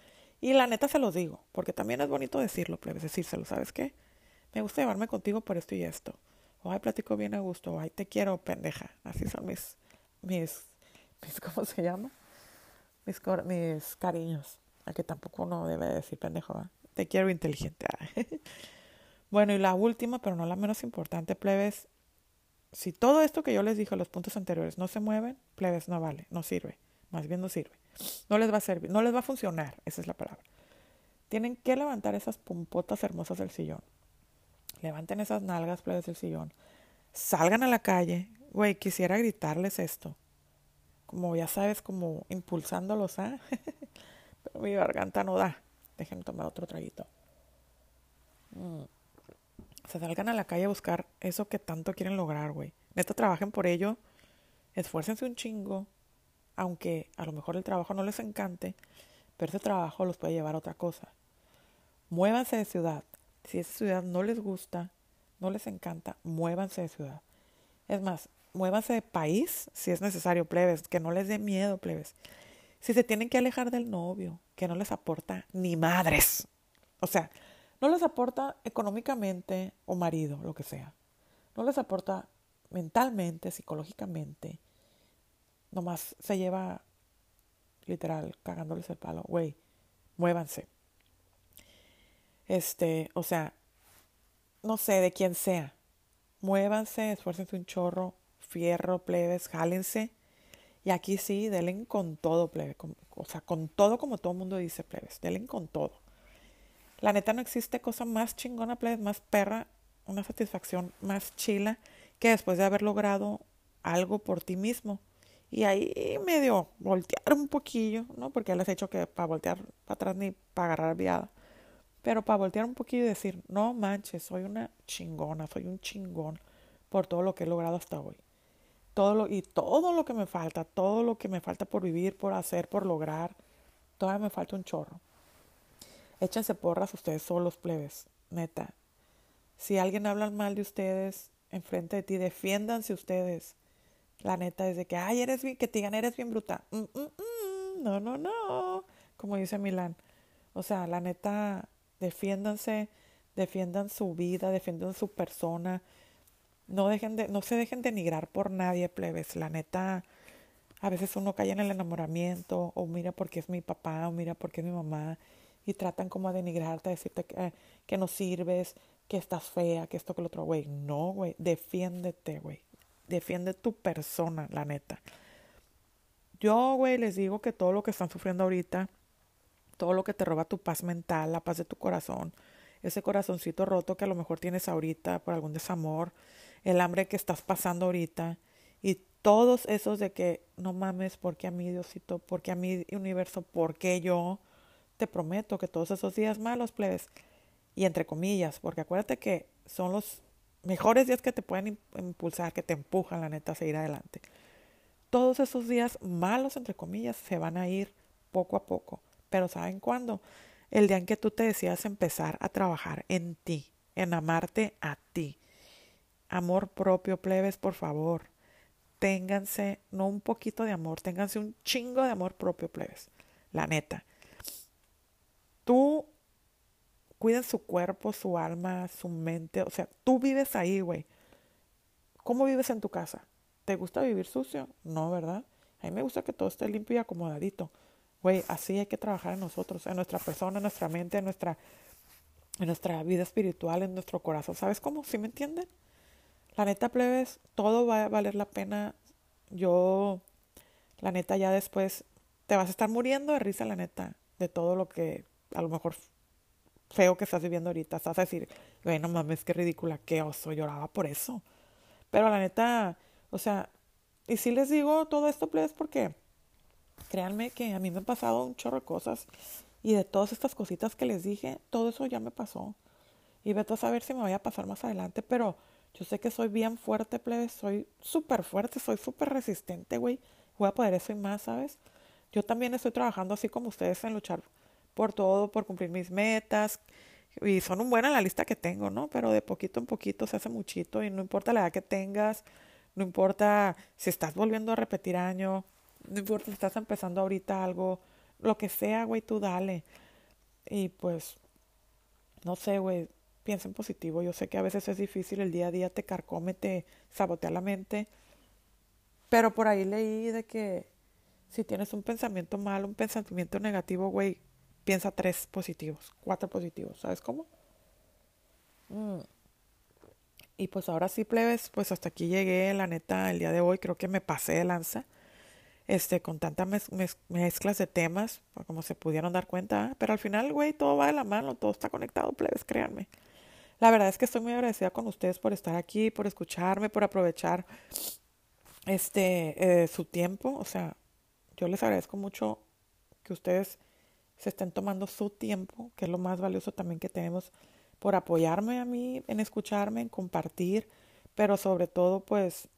y la neta se los digo, porque también es bonito decirlo, plebes, decírselo, ¿sabes qué? Me gusta llevarme contigo por esto y esto. O ay, platico bien a gusto, o ay, te quiero, pendeja. Así son mis, mis, mis ¿cómo se llama? Mis, mis cariños. A que tampoco uno debe decir pendejo, te quiero inteligente. bueno, y la última, pero no la menos importante, plebes, si todo esto que yo les dije, los puntos anteriores, no se mueven, plebes, no vale, no sirve. Más bien no sirve. No les va a servir, no les va a funcionar, esa es la palabra. Tienen que levantar esas pompotas hermosas del sillón. Levanten esas nalgas, plebes, del sillón. Salgan a la calle. Güey, quisiera gritarles esto. Como ya sabes, como impulsándolos, ¿ah? Pero mi garganta no da. Déjenme tomar otro traguito. Mm se salgan a la calle a buscar eso que tanto quieren lograr, güey. Neta, trabajen por ello. Esfuércense un chingo. aunque a lo mejor el trabajo no les encante, pero ese trabajo los puede llevar a otra cosa. Muévanse de ciudad. Si esa ciudad no les gusta, no les encanta, muévanse de ciudad. Es más, muévanse de país si es necesario, plebes, que no les dé miedo, plebes. Si se tienen que alejar del novio, que no les aporta ni madres. O sea, no les aporta económicamente o marido, lo que sea. No les aporta mentalmente, psicológicamente. Nomás se lleva literal cagándoles el palo. Güey, muévanse. Este, o sea, no sé, de quién sea. Muévanse, esfuércense un chorro, fierro, plebes, jálense. Y aquí sí, denle con todo, plebes. o sea, con todo como todo el mundo dice, plebes. Denle con todo. La neta no existe cosa más chingona, plebes, más perra, una satisfacción más chila que después de haber logrado algo por ti mismo. Y ahí medio voltear un poquillo, ¿no? Porque ya les he hecho que para voltear para atrás ni para agarrar viada. Pero para voltear un poquillo y decir, no manches, soy una chingona, soy un chingón por todo lo que he logrado hasta hoy. Todo lo, y todo lo que me falta, todo lo que me falta por vivir, por hacer, por lograr, todavía me falta un chorro. Échense porras ustedes solos, plebes, neta. Si alguien habla mal de ustedes enfrente de ti, defiéndanse ustedes. La neta es de que, ay, eres bien, que te digan, eres bien bruta. Mm, mm, mm, no, no, no. Como dice Milán. O sea, la neta, defiéndanse, defiendan su vida, defiendan su persona. No, dejen de, no se dejen denigrar por nadie, plebes. La neta, a veces uno cae en el enamoramiento, o mira porque es mi papá, o mira porque es mi mamá, y tratan como a denigrarte, a decirte que, que no sirves, que estás fea, que esto, que lo otro, güey. No, güey, defiéndete, güey. Defiende tu persona, la neta. Yo, güey, les digo que todo lo que están sufriendo ahorita, todo lo que te roba tu paz mental, la paz de tu corazón, ese corazoncito roto que a lo mejor tienes ahorita por algún desamor, el hambre que estás pasando ahorita y todos esos de que no mames, porque a mí Diosito, porque a mí universo, porque yo, te prometo que todos esos días malos, plebes, y entre comillas, porque acuérdate que son los mejores días que te pueden impulsar, que te empujan, la neta, a seguir adelante. Todos esos días malos, entre comillas, se van a ir poco a poco. Pero ¿saben cuándo? El día en que tú te decías empezar a trabajar en ti, en amarte a ti. Amor propio, plebes, por favor. Ténganse, no un poquito de amor, ténganse un chingo de amor propio, plebes. La neta. Tú cuiden su cuerpo, su alma, su mente. O sea, tú vives ahí, güey. ¿Cómo vives en tu casa? ¿Te gusta vivir sucio? No, ¿verdad? A mí me gusta que todo esté limpio y acomodadito. Güey, así hay que trabajar en nosotros, en nuestra persona, en nuestra mente, en nuestra, en nuestra vida espiritual, en nuestro corazón. ¿Sabes cómo? ¿Sí me entienden? La neta, plebes, todo va a valer la pena. Yo, la neta, ya después te vas a estar muriendo de risa, la neta, de todo lo que a lo mejor feo que estás viviendo ahorita. Estás a decir, bueno, mames, qué ridícula, qué oso, lloraba por eso. Pero la neta, o sea, y si les digo todo esto, pues, porque créanme que a mí me han pasado un chorro de cosas y de todas estas cositas que les dije, todo eso ya me pasó. Y vete a saber si me voy a pasar más adelante, pero yo sé que soy bien fuerte, plebes, soy súper fuerte, soy súper resistente, güey. Voy a poder eso y más, ¿sabes? Yo también estoy trabajando así como ustedes en luchar por todo, por cumplir mis metas. Y son un buen en la lista que tengo, ¿no? Pero de poquito en poquito se hace muchito y no importa la edad que tengas, no importa si estás volviendo a repetir año, no importa si estás empezando ahorita algo, lo que sea, güey, tú dale. Y pues, no sé, güey, piensa en positivo. Yo sé que a veces es difícil, el día a día te carcome, te sabotea la mente. Pero por ahí leí de que si tienes un pensamiento malo, un pensamiento negativo, güey, piensa tres positivos, cuatro positivos, ¿sabes cómo? Mm. Y pues ahora sí, plebes, pues hasta aquí llegué, la neta, el día de hoy creo que me pasé de lanza, este, con tantas mezclas de temas, como se pudieron dar cuenta, pero al final, güey, todo va de la mano, todo está conectado, plebes, créanme. La verdad es que estoy muy agradecida con ustedes por estar aquí, por escucharme, por aprovechar este eh, su tiempo, o sea, yo les agradezco mucho que ustedes se estén tomando su tiempo, que es lo más valioso también que tenemos, por apoyarme a mí, en escucharme, en compartir, pero sobre todo pues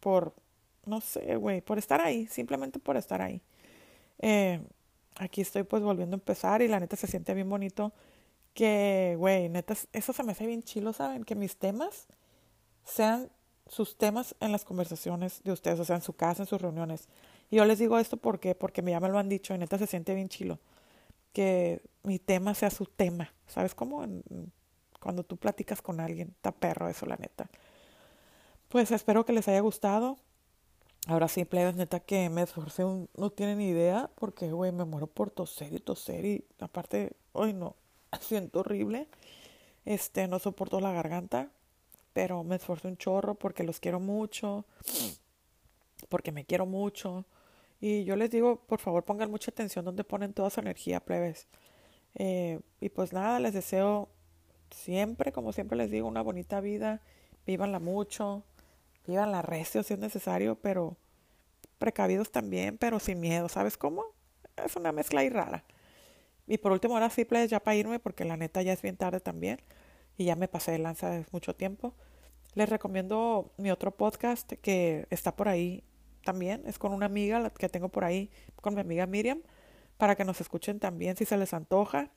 por no sé, güey, por estar ahí, simplemente por estar ahí. Eh, aquí estoy pues volviendo a empezar y la neta se siente bien bonito que, güey, neta, eso se me hace bien chilo, ¿saben? Que mis temas sean sus temas en las conversaciones de ustedes, o sea, en su casa, en sus reuniones. Y yo les digo esto porque, porque ya me lo han dicho y neta se siente bien chilo. Que mi tema sea su tema. ¿Sabes cómo? cuando tú platicas con alguien, está perro eso, la neta. Pues espero que les haya gustado. Ahora sí, plebes, neta que me esforcé, no tienen idea, porque, güey, me muero por toser y toser y aparte, hoy no, siento horrible. Este, no soporto la garganta, pero me esforcé un chorro porque los quiero mucho, porque me quiero mucho. Y yo les digo, por favor, pongan mucha atención donde ponen toda su energía, plebes. Eh, y pues nada, les deseo siempre, como siempre les digo, una bonita vida. Vívanla mucho, Vivan la recio si es necesario, pero precavidos también, pero sin miedo, ¿sabes cómo? Es una mezcla ahí rara. Y por último, ahora sí, ya para irme, porque la neta ya es bien tarde también, y ya me pasé de lanza de mucho tiempo. Les recomiendo mi otro podcast que está por ahí también, es con una amiga que tengo por ahí, con mi amiga Miriam, para que nos escuchen también si se les antoja.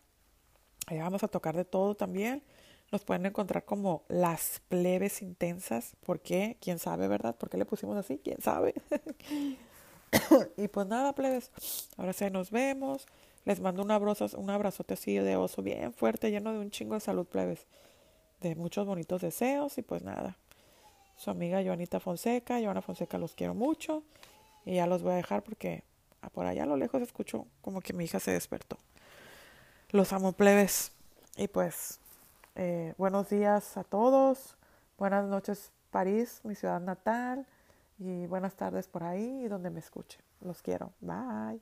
Ahí vamos a tocar de todo también. Nos pueden encontrar como las plebes intensas. ¿Por qué? ¿Quién sabe, verdad? ¿Por qué le pusimos así? ¿Quién sabe? y pues nada, plebes. Ahora sí nos vemos. Les mando un abrazo, un abrazote así de oso bien fuerte, lleno de un chingo de salud, plebes. De muchos bonitos deseos y pues nada. Su amiga Joanita Fonseca. Joana Fonseca los quiero mucho. Y ya los voy a dejar porque por allá a lo lejos escucho como que mi hija se despertó. Los amo, plebes. Y pues eh, buenos días a todos. Buenas noches, París, mi ciudad natal. Y buenas tardes por ahí, donde me escuchen. Los quiero. Bye.